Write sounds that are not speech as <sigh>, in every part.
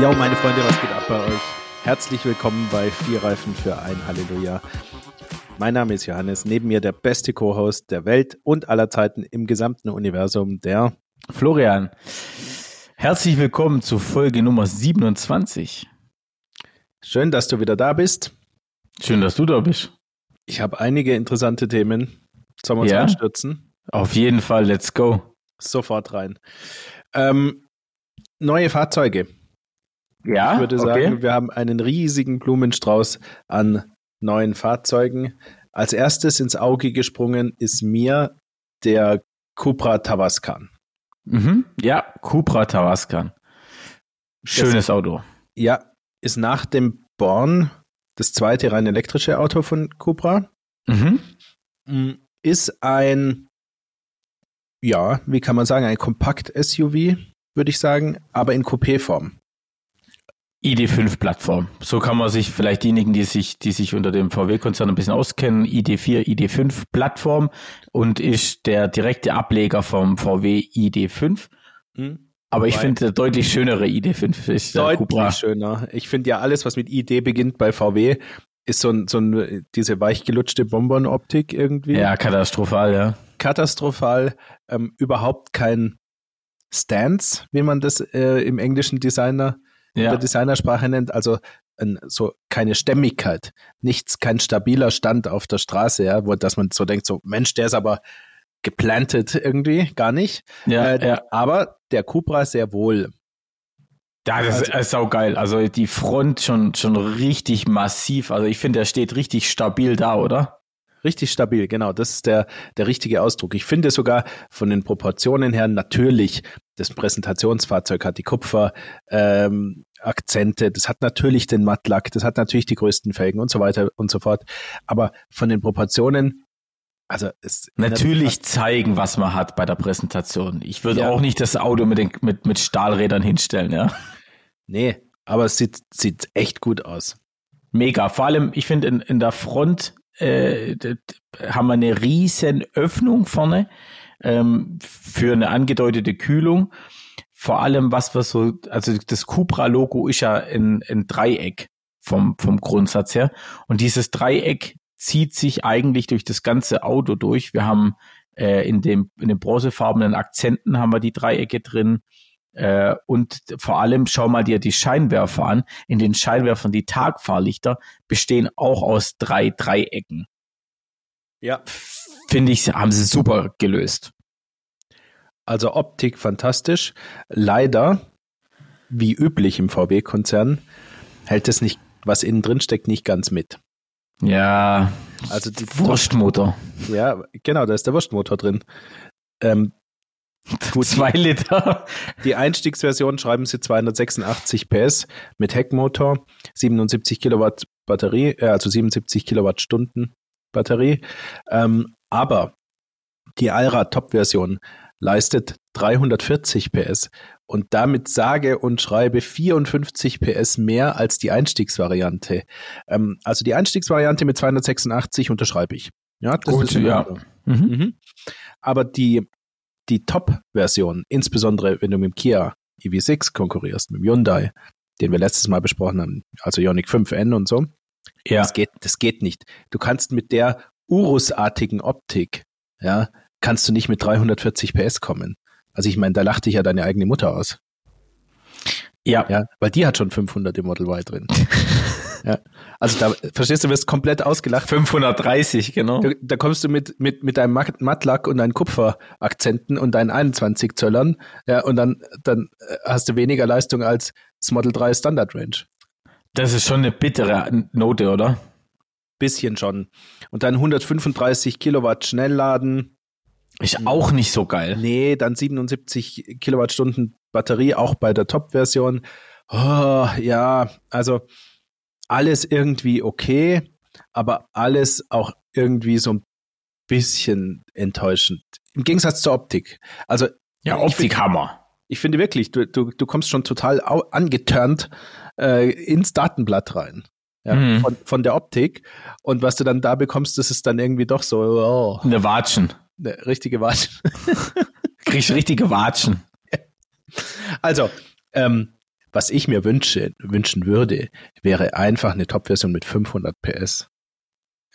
Ja, meine Freunde, was geht ab bei euch? Herzlich willkommen bei Vier Reifen für ein Halleluja. Mein Name ist Johannes, neben mir der beste Co-Host der Welt und aller Zeiten im gesamten Universum, der Florian. Herzlich willkommen zu Folge Nummer 27. Schön, dass du wieder da bist. Schön, dass du da bist. Ich habe einige interessante Themen. Sollen wir uns Ja? anstürzen? Auf jeden Fall, let's go. Sofort rein. Ähm, neue Fahrzeuge. Ja, Ich würde sagen, wir haben einen riesigen Blumenstrauß an neuen Fahrzeugen. Als erstes ins Auge gesprungen ist mir der Cupra Tavascan. Mhm. Ja, Cupra Tavascan. Schönes Auto. Ja, ist nach dem Born das zweite rein elektrische Auto von Cupra. Mhm. Mm, Ist ein, ja, wie kann man sagen, ein Kompakt-SUV, würde ich sagen, aber in Coupé-Form. ID5-Plattform. So kann man sich vielleicht diejenigen, die sich, die sich unter dem VW-Konzern ein bisschen auskennen, ID4, ID5-Plattform und ist der direkte Ableger vom VW ID5. Aber ich finde, der deutlich schönere ID5 ist der Deutlich Cupra. schöner. Ich finde ja alles, was mit ID beginnt bei VW, ist so, ein, so ein, diese weichgelutschte Bonbon-Optik irgendwie. Ja, katastrophal, ja. Katastrophal. Ähm, überhaupt kein Stance, wie man das äh, im englischen Designer, in Ja, der Designersprache nennt. Also so keine Stämmigkeit. Nichts, kein stabiler Stand auf der Straße, ja, wo dass man so denkt, so Mensch, der ist aber geplantet irgendwie, gar nicht. ja, äh, ja. Aber der Cupra sehr wohl. Ja, das Also- ist, ist saugeil. Also die Front schon, schon richtig massiv. Also ich finde, der steht richtig stabil da, oder? Richtig stabil, genau. Das ist der, der richtige Ausdruck. Ich finde sogar von den Proportionen her natürlich, das Präsentationsfahrzeug hat die Kupfer, ähm, das hat natürlich den Mattlack, das hat natürlich die größten Felgen und so weiter und so fort. Aber von den Proportionen, also es Natürlich zeigen, was man hat bei der Präsentation. Ich würde Ja. auch nicht das Auto mit, den, mit, mit Stahlrädern hinstellen, ja. Nee, aber es sieht, sieht echt gut aus. Mega. Vor allem, ich finde, in, in der Front äh, haben wir eine riesen Öffnung vorne ähm, für eine angedeutete Kühlung. Vor allem, was wir so, also das Cupra-Logo ist ja ein, ein Dreieck vom, vom Grundsatz her. Und dieses Dreieck zieht sich eigentlich durch das ganze Auto durch. Wir haben äh, in, dem, in den bronzefarbenen Akzenten haben wir die Dreiecke drin. Äh, und vor allem schau mal dir die Scheinwerfer an. In den Scheinwerfern, die Tagfahrlichter, bestehen auch aus drei Dreiecken. Ja. Finde ich, haben sie super gelöst. Also Optik fantastisch. Leider, wie üblich im VW-Konzern, hält es nicht, was innen drin steckt, nicht ganz mit. Ja, Also die Wurstmotor. Ja, genau, da ist der Wurstmotor drin. Ähm, Gut. Zwei Liter. die Einstiegsversion schreiben sie 286 PS mit Heckmotor, 77 Kilowatt Batterie, äh, also 77 Kilowattstunden Batterie. Ähm, aber die Allrad-Top-Version leistet 340 PS und damit sage und schreibe 54 PS mehr als die Einstiegsvariante. Ähm, also die Einstiegsvariante mit 286 unterschreibe ich. Ja, das Gut, ist ja. Mhm. Mhm. Aber die, die Top-Version, insbesondere wenn du mit dem Kia EV6 konkurrierst, mit dem Hyundai, den wir letztes Mal besprochen haben, also Ioniq 5N und so, Ja. das geht, das geht nicht. Du kannst mit der Urus-artigen Optik, ja, kannst du nicht mit 340 PS kommen. Also ich meine, da lacht dich ja deine eigene Mutter aus, Ja. ja, weil die hat schon 500 im Model Y drin. <laughs> ja, also da, verstehst du, wirst komplett ausgelacht. 530, genau. Da, da kommst du mit, mit, mit deinem Matt- Mattlack und deinen Kupferakzenten und deinen 21 Zöllern, ja, und dann, dann äh, hast du weniger Leistung als das Model 3 Standard Range. Das ist schon eine bittere Note, oder? Bisschen schon. Und dann 135 Kilowatt Schnellladen. Ist auch nicht so geil. Nee, dann 77 Kilowattstunden Batterie, auch bei der Top-Version. Oh, ja, also alles irgendwie okay, aber alles auch irgendwie so ein bisschen enttäuschend. Im Gegensatz zur Optik. Also Ja, ich Optik Hammer. Ich finde wirklich, du, du, du kommst schon total angeturnt äh, ins Datenblatt rein. Ja, Mhm. von, von der Optik. Und was du dann da bekommst, das ist dann irgendwie doch so, oh, Eine Watschen. eine richtige Wasch. <laughs> Kriegst richtige Watschen. <laughs> Also, ähm, was ich mir wünsche, wünschen würde, wäre einfach eine Top-Version mit 500 PS.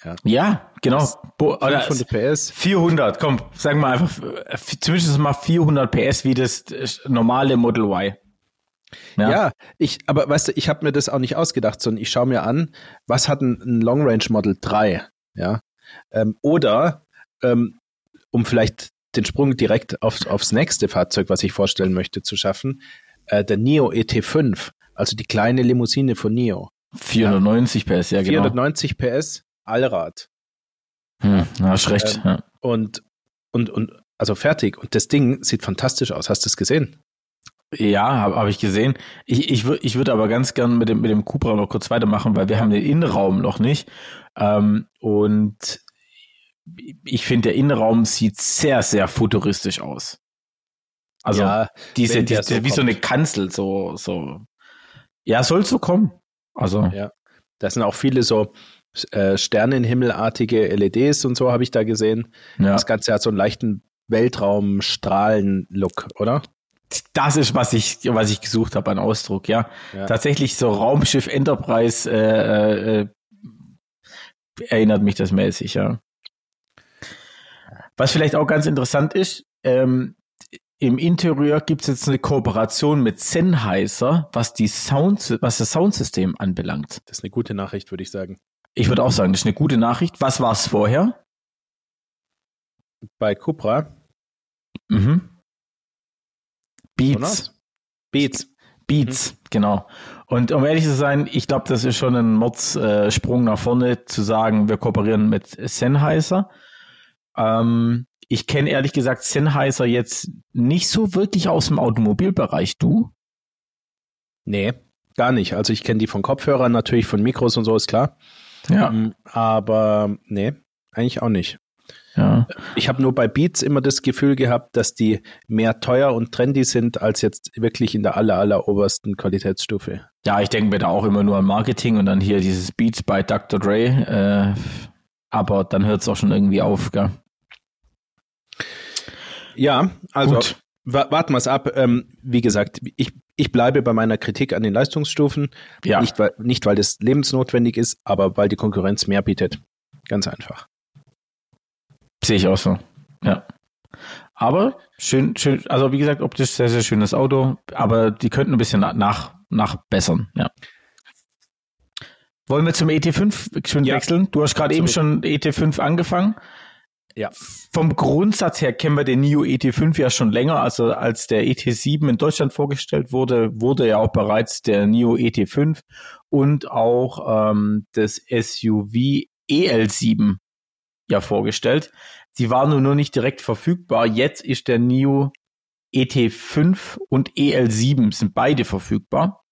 Ja, ja genau. Bo 500 PS. 400, komm, sagen wir einfach, zumindest mal 400 PS wie das normale Model Y. Ja. ja, ich, aber weißt du, ich habe mir das auch nicht ausgedacht, sondern ich schaue mir an, was hat ein, ein Long Range Model 3, ja, ähm, oder ähm, um vielleicht den Sprung direkt aufs, aufs nächste Fahrzeug, was ich vorstellen möchte, zu schaffen, äh, der NIO ET5, also die kleine Limousine von NIO. 490 ja. PS, ja genau. 490 PS, Allrad. Hm, hast recht. Ähm, ja. Und, und, und, also fertig. Und das Ding sieht fantastisch aus. Hast du es gesehen? Ja, habe hab ich gesehen. Ich, ich, ich würde aber ganz gern mit dem, mit dem Cupra noch kurz weitermachen, weil wir haben den Innenraum noch nicht. Ähm, und ich finde, der Innenraum sieht sehr, sehr futuristisch aus. Also ja, diese, diese so wie kommt. so eine Kanzel, so, so. Ja, soll so kommen. Also. Ja. Da sind auch viele so äh, Sternenhimmelartige LEDs und so habe ich da gesehen. Ja. Das Ganze hat so einen leichten Weltraumstrahlen-Look, oder? Das ist, was ich, was ich gesucht habe an Ausdruck, ja. ja. Tatsächlich so Raumschiff Enterprise äh, äh, erinnert mich das mäßig, ja. Was vielleicht auch ganz interessant ist, ähm, im Interieur gibt es jetzt eine Kooperation mit Sennheiser, was die Sound, was das Soundsystem anbelangt. Das ist eine gute Nachricht, würde ich sagen. Ich würde auch sagen, das ist eine gute Nachricht. Was war es vorher? Bei Cupra. Mhm. Beats. Beats. Beats, mhm. genau. Und um ehrlich zu sein, ich glaube, das ist schon ein Mordssprung nach vorne zu sagen, wir kooperieren mit Sennheiser. Ähm, ich kenne ehrlich gesagt Sennheiser jetzt nicht so wirklich aus dem Automobilbereich. Du? Nee, gar nicht. Also ich kenne die von Kopfhörern, natürlich von Mikros und so, ist klar. Ja. Ähm, aber nee, eigentlich auch nicht. Ja. Ich habe nur bei Beats immer das Gefühl gehabt, dass die mehr teuer und trendy sind als jetzt wirklich in der aller, aller obersten Qualitätsstufe. Ja, ich denke mir da auch immer nur an Marketing und dann hier dieses Beats bei Dr. Dre. Äh, aber dann hört es auch schon irgendwie auf, gell? Ja, also warten wir es ab. Ähm, wie gesagt, ich, ich bleibe bei meiner Kritik an den Leistungsstufen. Ja. Nicht, weil, nicht, weil das lebensnotwendig ist, aber weil die Konkurrenz mehr bietet. Ganz einfach. Sehe ich auch so. Ja. Aber schön, schön, also wie gesagt, optisch sehr, sehr schönes Auto, aber die könnten ein bisschen nach, nachbessern, ja. Wollen wir zum ET5 schön ja. wechseln? Du hast gerade eben schon ET5 angefangen. Ja. Vom Grundsatz her kennen wir den NIO ET5 ja schon länger. Also als der ET7 in Deutschland vorgestellt wurde, wurde ja auch bereits der NIO ET5 und auch ähm, das SUV EL7 ja vorgestellt. Die waren nur, nur nicht direkt verfügbar. Jetzt ist der NIO ET5 und EL7 sind beide verfügbar.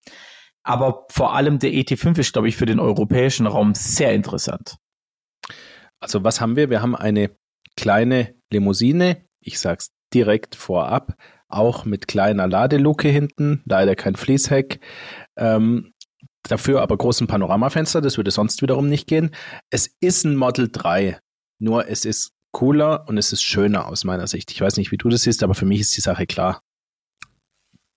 Aber vor allem der ET5 ist, glaube ich, für den europäischen Raum sehr interessant. Also was haben wir? Wir haben eine kleine Limousine, ich sag's direkt vorab, auch mit kleiner Ladeluke hinten, leider kein Fließheck. Ähm, dafür aber großen Panoramafenster, das würde sonst wiederum nicht gehen. Es ist ein Model 3. Nur es ist cooler und es ist schöner aus meiner Sicht. Ich weiß nicht, wie du das siehst, aber für mich ist die Sache klar.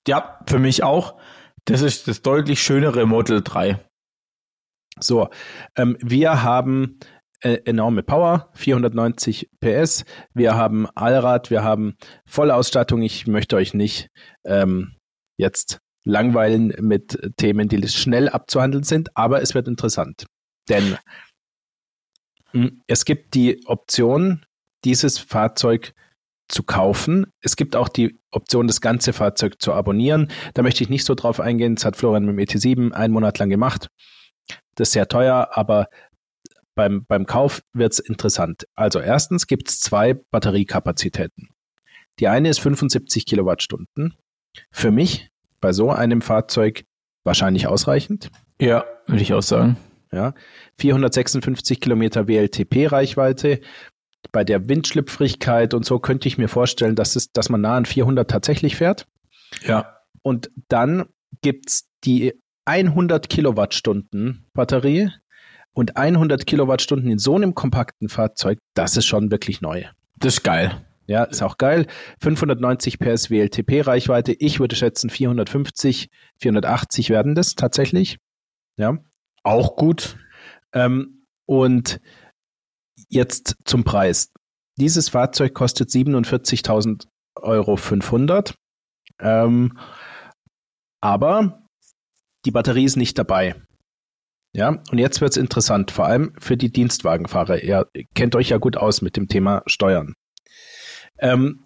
Ja, für mich auch. Das ist das deutlich schönere Model 3. So, ähm, wir haben äh, enorme Power, 490 PS. Wir haben Allrad, wir haben Vollausstattung. Ich möchte euch nicht ähm, jetzt langweilen mit Themen, die schnell abzuhandeln sind, aber es wird interessant. Denn es gibt die Option, dieses Fahrzeug zu kaufen. Es gibt auch die Option, das ganze Fahrzeug zu abonnieren. Da möchte ich nicht so drauf eingehen. Das hat Florian mit dem ET7 einen Monat lang gemacht. Das ist sehr teuer, aber beim, beim Kauf wird es interessant. Also erstens gibt es zwei Batteriekapazitäten. Die eine ist 75 Kilowattstunden. Für mich bei so einem Fahrzeug wahrscheinlich ausreichend. Ja, würde ich auch sagen. Ja, 456 Kilometer WLTP-Reichweite. Bei der Windschlüpfrigkeit und so könnte ich mir vorstellen, dass, es, dass man nah an 400 tatsächlich fährt. Ja. Und dann gibt es die 100 Kilowattstunden Batterie und 100 Kilowattstunden in so einem kompakten Fahrzeug. Das ist schon wirklich neu. Das ist geil. Ja, ist auch geil. 590 PS WLTP-Reichweite. Ich würde schätzen 450, 480 werden das tatsächlich. Ja. Auch gut. Ähm, und jetzt zum Preis. Dieses Fahrzeug kostet 47.000 Euro 500. Ähm, aber die Batterie ist nicht dabei. Ja, und jetzt wird es interessant, vor allem für die Dienstwagenfahrer. Ihr kennt euch ja gut aus mit dem Thema Steuern. Ähm,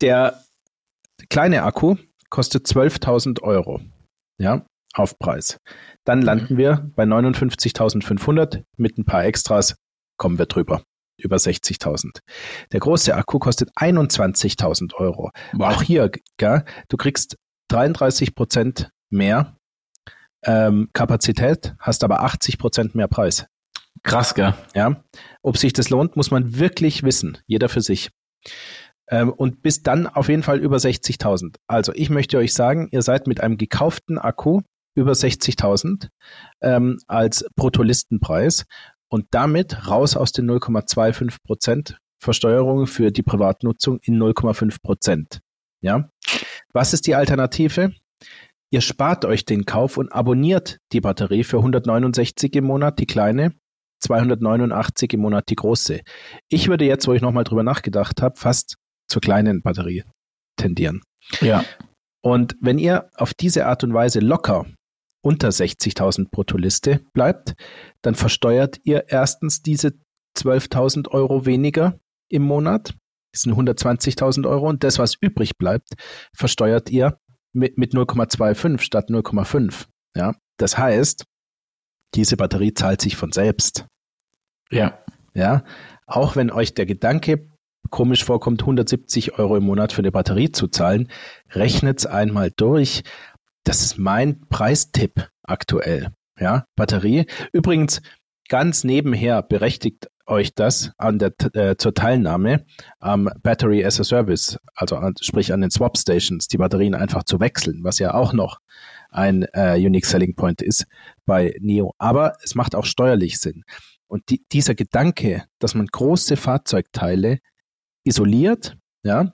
der kleine Akku kostet 12.000 Euro. Ja, Aufpreis. Dann landen mhm. wir bei 59.500 mit ein paar Extras, kommen wir drüber. Über 60.000. Der große Akku kostet 21.000 Euro. Wow. Auch hier, gell, du kriegst 33 Prozent mehr ähm, Kapazität, hast aber 80 Prozent mehr Preis. Krass, gell? Ja. Ob sich das lohnt, muss man wirklich wissen. Jeder für sich. Ähm, und bis dann auf jeden Fall über 60.000. Also ich möchte euch sagen, ihr seid mit einem gekauften Akku über 60.000 ähm, als Bruttolistenpreis und damit raus aus den 0,25 Prozent Versteuerung für die Privatnutzung in 0,5 Prozent. Ja. Was ist die Alternative? Ihr spart euch den Kauf und abonniert die Batterie für 169 im Monat, die kleine, 289 im Monat, die große. Ich würde jetzt, wo ich nochmal drüber nachgedacht habe, fast zur kleinen Batterie tendieren. Ja. Und wenn ihr auf diese Art und Weise locker unter 60.000 Bruttoliste bleibt, dann versteuert ihr erstens diese 12.000 Euro weniger im Monat. Das sind 120.000 Euro und das, was übrig bleibt, versteuert ihr mit, mit 0,25 statt 0,5. Ja, das heißt, diese Batterie zahlt sich von selbst. Ja. Ja, auch wenn euch der Gedanke komisch vorkommt, 170 Euro im Monat für eine Batterie zu zahlen, rechnet es einmal durch. Das ist mein Preistipp aktuell. Ja, Batterie. Übrigens, ganz nebenher berechtigt euch das an der, äh, zur Teilnahme am Battery as a Service, also an, sprich an den Swap Stations, die Batterien einfach zu wechseln, was ja auch noch ein äh, Unique Selling Point ist bei Neo. Aber es macht auch steuerlich Sinn. Und die, dieser Gedanke, dass man große Fahrzeugteile isoliert, ja,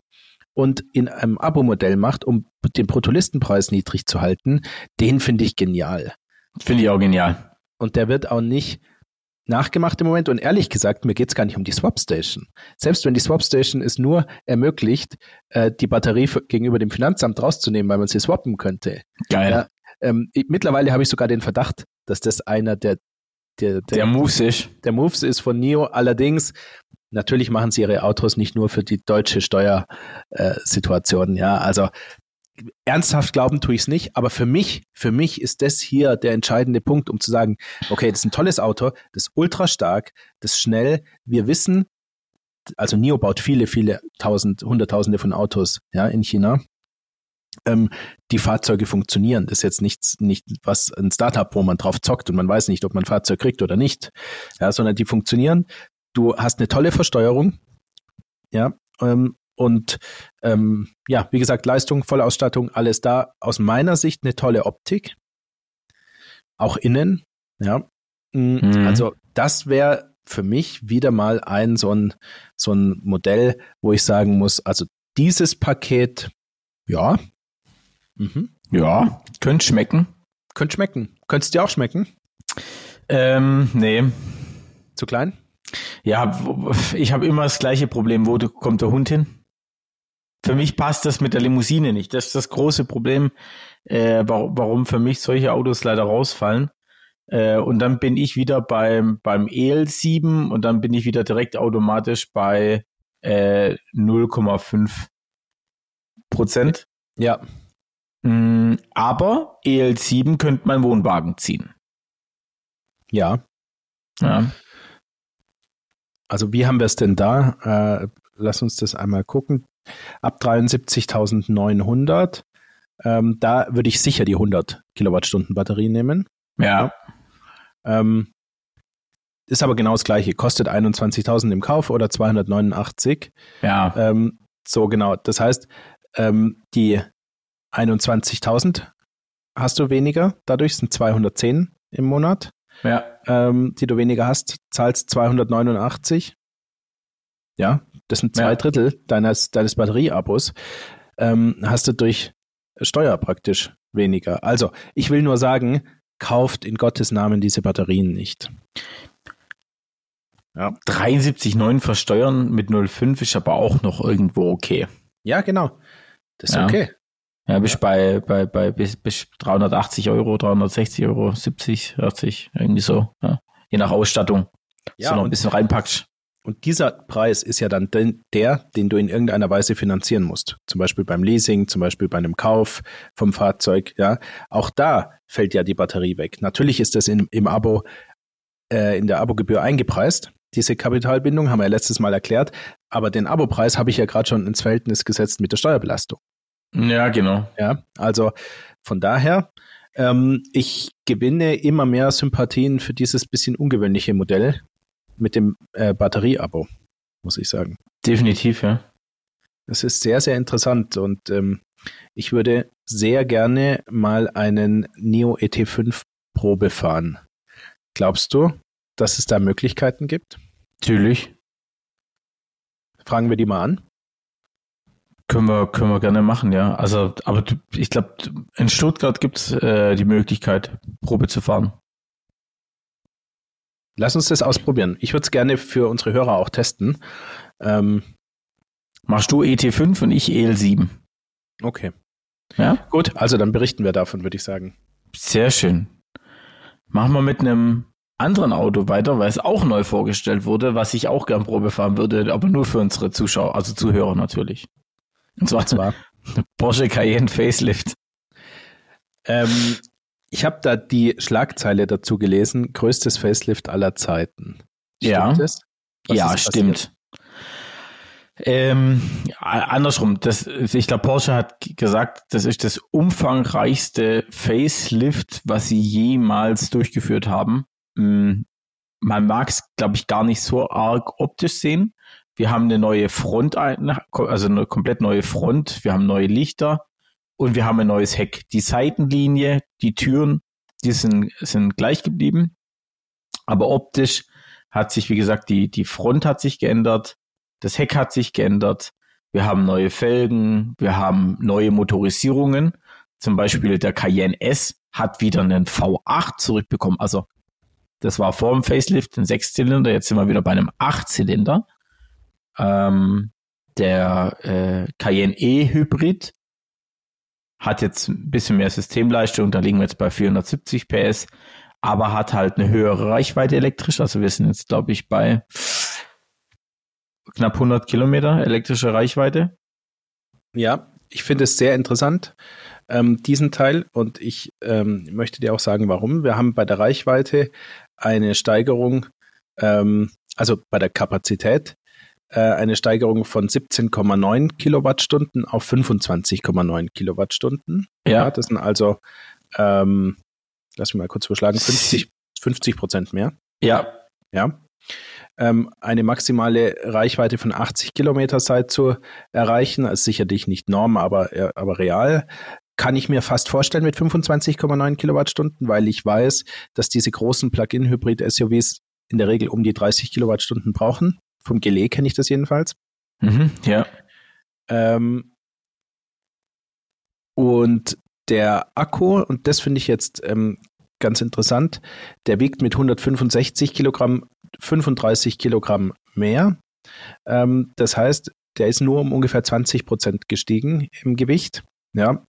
und in einem Abo-Modell macht, um den Bruttolistenpreis niedrig zu halten, den finde ich genial. Finde ich auch genial. Und der wird auch nicht nachgemacht im Moment und ehrlich gesagt, mir geht es gar nicht um die Swapstation. Selbst wenn die Swapstation es nur ermöglicht, äh, die Batterie gegenüber dem Finanzamt rauszunehmen, weil man sie swappen könnte. Geil. Ja, ähm, ich, mittlerweile habe ich sogar den Verdacht, dass das einer der der, der, der Moves ist. Der Moves ist von NIO. Allerdings, natürlich machen sie ihre Autos nicht nur für die deutsche Steuersituation. Äh, ja, also ernsthaft glauben tue ich es nicht, aber für mich, für mich ist das hier der entscheidende Punkt, um zu sagen, okay, das ist ein tolles Auto, das ist ultra stark, das ist schnell. Wir wissen, also NIO baut viele, viele tausend, hunderttausende von Autos, ja, in China. Ähm, die Fahrzeuge funktionieren. Das ist jetzt nichts, nicht was ein Startup, wo man drauf zockt und man weiß nicht, ob man ein Fahrzeug kriegt oder nicht. Ja, sondern die funktionieren. Du hast eine tolle Versteuerung. Ja, ähm, und ähm, ja, wie gesagt, Leistung, Vollausstattung, alles da. Aus meiner Sicht eine tolle Optik. Auch innen. Ja. Mm, mhm. Also das wäre für mich wieder mal ein so ein, so ein Modell, wo ich sagen muss, also dieses Paket, ja. Mhm. Ja, könnte schmecken. Könnte schmecken. Könntest dir auch schmecken? Ähm, nee. Zu klein? Ja, ich habe immer das gleiche Problem. Wo kommt der Hund hin? für mich passt das mit der Limousine nicht. Das ist das große Problem, äh, warum für mich solche Autos leider rausfallen. Äh, und dann bin ich wieder beim, beim EL7 und dann bin ich wieder direkt automatisch bei äh, 0,5 Prozent. Ja. Mm, aber EL7 könnte mein Wohnwagen ziehen. Ja. Ja. Also wie haben wir es denn da? Äh, lass uns das einmal gucken ab 73.900. Ähm, da würde ich sicher die 100 Kilowattstunden Batterie nehmen. Ja. Ähm, ist aber genau das gleiche. Kostet 21.000 im Kauf oder 289. Ja. Ähm, so genau. Das heißt, ähm, die 21.000 hast du weniger. Dadurch sind 210 im Monat. Ja. Ähm, die du weniger hast, zahlst 289. Ja, das sind zwei ja. Drittel deines, deines Batterieabos, ähm, hast du durch Steuer praktisch weniger. Also, ich will nur sagen, kauft in Gottes Namen diese Batterien nicht. Ja. 73,9 versteuern mit 0,5 ist aber auch noch irgendwo okay. Ja, genau. Das ist ja. okay. Ja, bis ja. bei, bei, bei bis, bis 380 Euro, 360 Euro, 70, 80, irgendwie so. Ja. Je nach Ausstattung. Ja, so noch ein bisschen reinpackst. Und dieser Preis ist ja dann der, den du in irgendeiner Weise finanzieren musst. Zum Beispiel beim Leasing, zum Beispiel bei einem Kauf vom Fahrzeug. Ja, auch da fällt ja die Batterie weg. Natürlich ist das in, im Abo, äh, in der Abogebühr eingepreist. Diese Kapitalbindung haben wir ja letztes Mal erklärt. Aber den Abopreis habe ich ja gerade schon ins Verhältnis gesetzt mit der Steuerbelastung. Ja, genau. Ja, also von daher, ähm, ich gewinne immer mehr Sympathien für dieses bisschen ungewöhnliche Modell mit dem äh, Batterieabo, muss ich sagen. Definitiv, ja. Das ist sehr, sehr interessant und ähm, ich würde sehr gerne mal einen Neo ET5 Probe fahren. Glaubst du, dass es da Möglichkeiten gibt? Natürlich. Fragen wir die mal an. Können wir, können wir gerne machen, ja. Also, aber ich glaube, in Stuttgart gibt es äh, die Möglichkeit, Probe zu fahren. Lass uns das ausprobieren. Ich würde es gerne für unsere Hörer auch testen. Ähm, Machst du ET5 und ich EL7. Okay. Ja? Gut, also dann berichten wir davon, würde ich sagen. Sehr schön. Machen wir mit einem anderen Auto weiter, weil es auch neu vorgestellt wurde, was ich auch gern Probe fahren würde, aber nur für unsere Zuschauer, also Zuhörer natürlich. Und zwar, zwar? <laughs> Porsche Cayenne Facelift. Ähm, ich habe da die Schlagzeile dazu gelesen, größtes Facelift aller Zeiten. Stimmt ja, das? ja, stimmt. Ähm, andersrum, das, ich glaube, Porsche hat gesagt, das ist das umfangreichste Facelift, was sie jemals durchgeführt haben. Mm, man mag es, glaube ich, gar nicht so arg optisch sehen. Wir haben eine neue Front, also eine komplett neue Front. Wir haben neue Lichter und wir haben ein neues Heck. Die Seitenlinie, die Türen, die sind, sind gleich geblieben. Aber optisch hat sich, wie gesagt, die, die Front hat sich geändert. Das Heck hat sich geändert. Wir haben neue Felgen. Wir haben neue Motorisierungen. Zum Beispiel der Cayenne S hat wieder einen V8 zurückbekommen. Also das war vor dem Facelift ein Sechszylinder. Jetzt sind wir wieder bei einem Achtzylinder. Ähm, der äh, Cayenne E Hybrid hat jetzt ein bisschen mehr Systemleistung, da liegen wir jetzt bei 470 PS, aber hat halt eine höhere Reichweite elektrisch. Also wir sind jetzt, glaube ich, bei knapp 100 Kilometer elektrische Reichweite. Ja, ich finde es sehr interessant, ähm, diesen Teil. Und ich ähm, möchte dir auch sagen, warum. Wir haben bei der Reichweite eine Steigerung, ähm, also bei der Kapazität äh, eine Steigerung von 17,9 Kilowattstunden auf 25,9 Kilowattstunden. Ja. ja. Das sind also, ähm, lass mich mal kurz überschlagen, 50, 50 <laughs> Prozent mehr. Ja. Ja. Ähm, eine maximale Reichweite von 80 Kilometer sei zu erreichen. Ist sicherlich nicht Norm, aber, äh, aber real. Kann ich mir fast vorstellen mit 25,9 Kilowattstunden, weil ich weiß, dass diese großen Plug-in-Hybrid-SUVs in der Regel um die 30 Kilowattstunden brauchen. Vom Gelee kenne ich das jedenfalls. Mhm, ja. Ähm, und der Akku, und das finde ich jetzt ähm, ganz interessant, der wiegt mit 165 Kilogramm 35 Kilogramm mehr. Ähm, das heißt, der ist nur um ungefähr 20 Prozent gestiegen im Gewicht. Ja.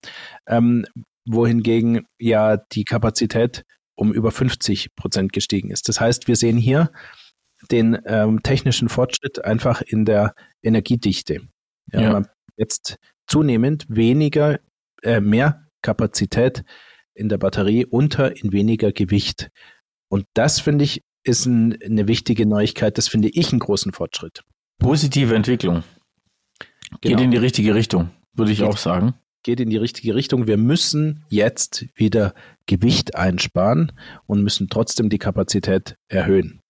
Ähm, wohingegen ja die Kapazität um über 50 Prozent gestiegen ist. Das heißt, wir sehen hier den ähm, technischen Fortschritt einfach in der Energiedichte. Ja, ja. Jetzt zunehmend weniger, äh, mehr Kapazität in der Batterie unter in weniger Gewicht. Und das finde ich ist ein, eine wichtige Neuigkeit. Das finde ich einen großen Fortschritt. Positive Entwicklung. Geht genau. in die richtige Richtung, würde ich geht, auch sagen. Geht in die richtige Richtung. Wir müssen jetzt wieder Gewicht einsparen und müssen trotzdem die Kapazität erhöhen.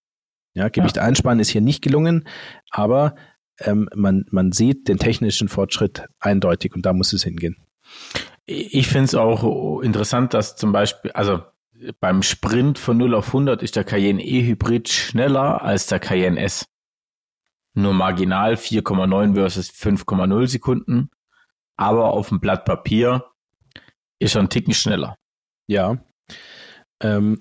Ja, Gewicht ja. einsparen ist hier nicht gelungen, aber ähm, man, man sieht den technischen Fortschritt eindeutig und da muss es hingehen. Ich finde es auch interessant, dass zum Beispiel, also beim Sprint von 0 auf 100 ist der Cayenne E-Hybrid schneller als der Cayenne S. nur marginal 4,9 versus 5,0 Sekunden. Aber auf dem Blatt Papier ist er ein Ticken schneller. Ja. Ähm,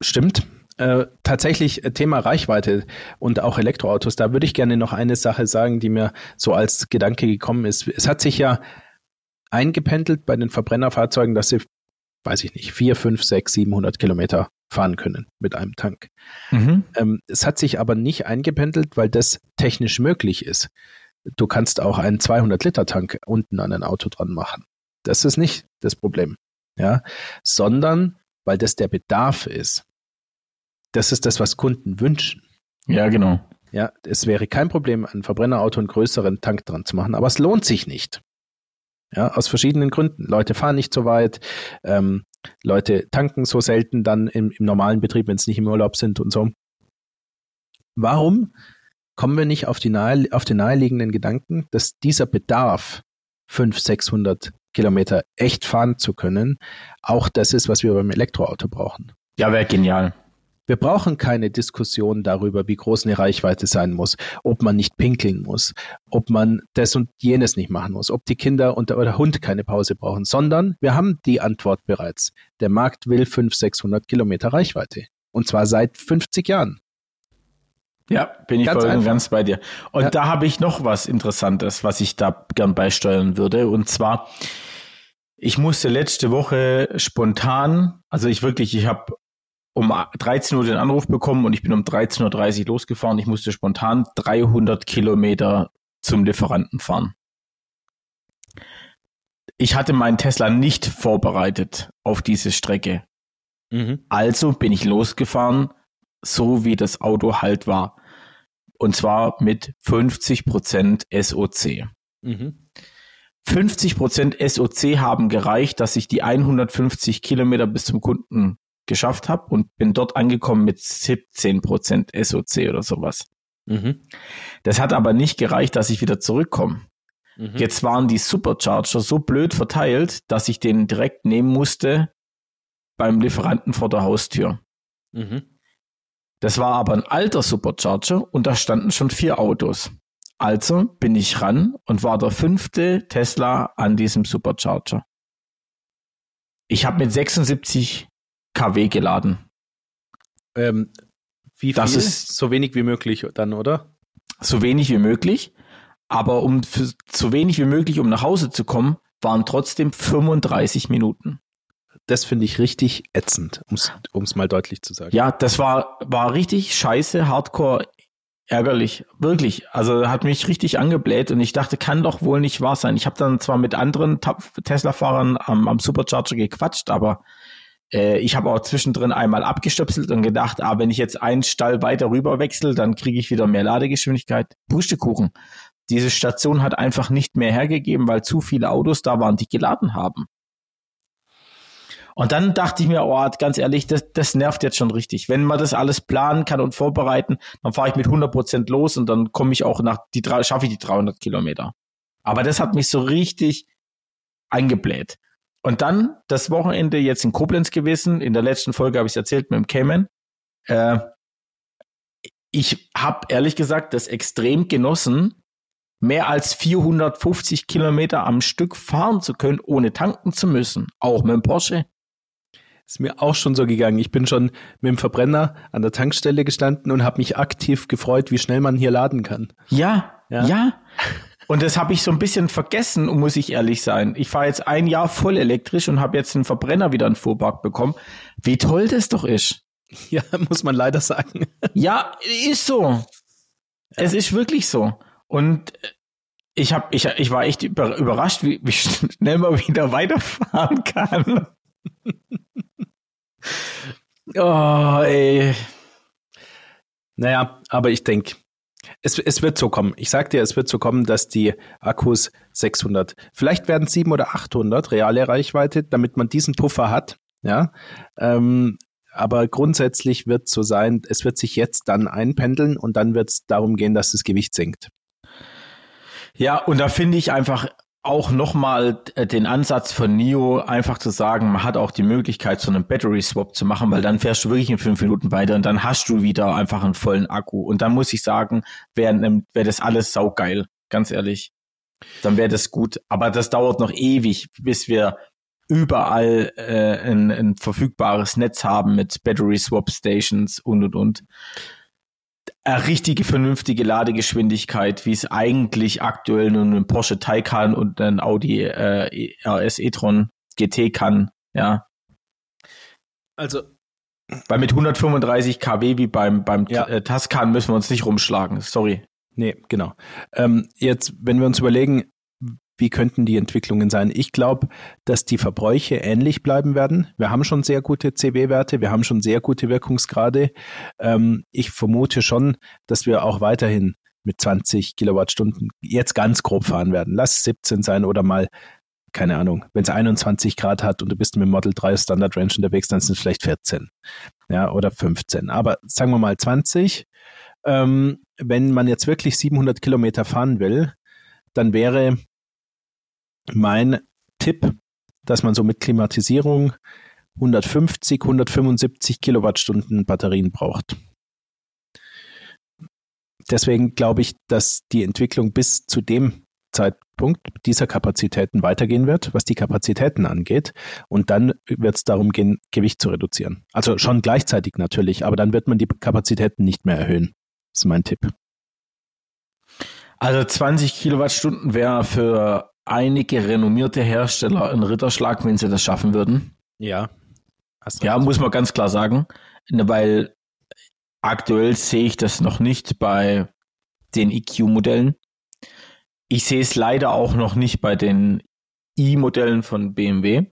stimmt. Äh, tatsächlich äh, Thema Reichweite und auch Elektroautos, da würde ich gerne noch eine Sache sagen, die mir so als Gedanke gekommen ist. Es hat sich ja eingependelt bei den Verbrennerfahrzeugen, dass sie, weiß ich nicht, 4, 5, 6, 700 Kilometer fahren können mit einem Tank. Mhm. Ähm, es hat sich aber nicht eingependelt, weil das technisch möglich ist. Du kannst auch einen 200-Liter-Tank unten an ein Auto dran machen. Das ist nicht das Problem. Ja, sondern weil das der Bedarf ist. Das ist das, was Kunden wünschen. Ja, genau. Ja, es wäre kein Problem, ein Verbrennerauto einen größeren Tank dran zu machen, aber es lohnt sich nicht. Ja, aus verschiedenen Gründen. Leute fahren nicht so weit, ähm, Leute tanken so selten dann im, im normalen Betrieb, wenn es nicht im Urlaub sind und so. Warum kommen wir nicht auf, die nahe, auf den naheliegenden Gedanken, dass dieser Bedarf 500, 600 Kilometer echt fahren zu können, auch das ist, was wir beim Elektroauto brauchen. Ja, wäre genial. Wir brauchen keine Diskussion darüber, wie groß eine Reichweite sein muss, ob man nicht pinkeln muss, ob man das und jenes nicht machen muss, ob die Kinder und der, Hund keine Pause brauchen, sondern wir haben die Antwort bereits. Der Markt will 500, 600 Kilometer Reichweite. Und zwar seit 50 Jahren. Ja, bin ich ganz voll und ganz bei dir. Und ja. da habe ich noch was Interessantes, was ich da gern beisteuern würde. Und zwar, ich musste letzte Woche spontan, also ich wirklich, ich habe um 13 Uhr den Anruf bekommen und ich bin um 13.30 Uhr losgefahren. Ich musste spontan 300 Kilometer zum Lieferanten fahren. Ich hatte meinen Tesla nicht vorbereitet auf diese Strecke. Mhm. Also bin ich losgefahren, so wie das Auto halt war. Und zwar mit 50% SOC. Mhm. 50% SOC haben gereicht, dass ich die 150 Kilometer bis zum Kunden geschafft habe und bin dort angekommen mit 17 Prozent SOC oder sowas. Mhm. Das hat aber nicht gereicht, dass ich wieder zurückkomme. Mhm. Jetzt waren die Supercharger so blöd verteilt, dass ich den direkt nehmen musste beim Lieferanten vor der Haustür. Mhm. Das war aber ein alter Supercharger und da standen schon vier Autos. Also bin ich ran und war der fünfte Tesla an diesem Supercharger. Ich habe mit 76 kW geladen. Ähm, wie viel? Das ist so wenig wie möglich dann, oder? So wenig wie möglich. Aber um so wenig wie möglich, um nach Hause zu kommen, waren trotzdem 35 Minuten. Das finde ich richtig ätzend, um es mal deutlich zu sagen. Ja, das war, war richtig scheiße, hardcore ärgerlich, wirklich. Also hat mich richtig angebläht und ich dachte, kann doch wohl nicht wahr sein. Ich habe dann zwar mit anderen Tesla-Fahrern am, am Supercharger gequatscht, aber äh, ich habe auch zwischendrin einmal abgestöpselt und gedacht, ah, wenn ich jetzt einen Stall weiter rüber wechsle, dann kriege ich wieder mehr Ladegeschwindigkeit. Pustekuchen. Diese Station hat einfach nicht mehr hergegeben, weil zu viele Autos da waren, die geladen haben. Und dann dachte ich mir, oh, ganz ehrlich, das, das nervt jetzt schon richtig. Wenn man das alles planen kann und vorbereiten, dann fahre ich mit 100 Prozent los und dann komme ich auch nach die schaffe ich die 300 Kilometer. Aber das hat mich so richtig eingebläht. Und dann das Wochenende jetzt in Koblenz gewesen. In der letzten Folge habe ich es erzählt mit dem Cayman. Äh, ich habe ehrlich gesagt das extrem genossen, mehr als 450 Kilometer am Stück fahren zu können, ohne tanken zu müssen. Auch mit dem Porsche. Ist mir auch schon so gegangen. Ich bin schon mit dem Verbrenner an der Tankstelle gestanden und habe mich aktiv gefreut, wie schnell man hier laden kann. Ja, ja. ja. Und das habe ich so ein bisschen vergessen, muss ich ehrlich sein. Ich fahre jetzt ein Jahr voll elektrisch und habe jetzt einen Verbrenner wieder in Fuhrpark bekommen. Wie toll das doch ist. <laughs> Ja, muss man leider sagen. <laughs> Ja, ist so. Ja. Es ist wirklich so. Und ich hab, ich, ich war echt überrascht, wie, wie <laughs> schnell man wieder weiterfahren kann. oh, ey. Naja, aber ich denke, es, es wird so kommen. Ich sag dir, es wird so kommen, dass die Akkus 600, vielleicht werden es 700 oder 800 reale Reichweite, damit man diesen Puffer hat. Ja, ähm, aber grundsätzlich wird so sein, es wird sich jetzt dann einpendeln und dann wird es darum gehen, dass das Gewicht sinkt. Ja, und da finde ich einfach auch nochmal äh, den Ansatz von NIO, einfach zu sagen, man hat auch die Möglichkeit, so einen Battery Swap zu machen, weil dann fährst du wirklich in fünf Minuten weiter und dann hast du wieder einfach einen vollen Akku. Und dann muss ich sagen, wäre wär das alles saugeil, ganz ehrlich. Dann wäre das gut. Aber das dauert noch ewig, bis wir überall äh, ein, ein verfügbares Netz haben mit Battery Swap Stations und und und eine richtige vernünftige Ladegeschwindigkeit, wie es eigentlich aktuell nur ein Porsche Taycan und ein Audi äh, RS e-tron GT kann, ja. Also weil mit 135 kW wie beim beim ja. Äh, Tascan müssen wir uns nicht rumschlagen. Sorry. Nee, genau. Ähm, jetzt, wenn wir uns überlegen, wie könnten die Entwicklungen sein? Ich glaube, dass die Verbräuche ähnlich bleiben werden. Wir haben schon sehr gute CW-Werte, wir haben schon sehr gute Wirkungsgrade. Ähm, ich vermute schon, dass wir auch weiterhin mit 20 Kilowattstunden jetzt ganz grob fahren werden. Lass 17 sein oder mal, keine Ahnung, wenn es 21 Grad hat und du bist mit Model 3 Standard Range unterwegs, dann sind es vielleicht 14. Ja, oder 15. Aber sagen wir mal 20. Ähm, wenn man jetzt wirklich 700 Kilometer fahren will, dann wäre mein Tipp, dass man so mit Klimatisierung 150, 175 Kilowattstunden Batterien braucht. Deswegen glaube ich, dass die Entwicklung bis zu dem Zeitpunkt dieser Kapazitäten weitergehen wird, was die Kapazitäten angeht. Und dann wird es darum gehen, Gewicht zu reduzieren. Also schon gleichzeitig natürlich, aber dann wird man die Kapazitäten nicht mehr erhöhen. Das ist mein Tipp. Also 20 Kilowattstunden wäre für einige renommierte Hersteller ein Ritterschlag, wenn sie das schaffen würden. Ja. Ja, muss man ganz klar sagen, weil aktuell sehe ich das noch nicht bei den EQ-Modellen. Ich sehe es leider auch noch nicht bei den i-Modellen von BMW.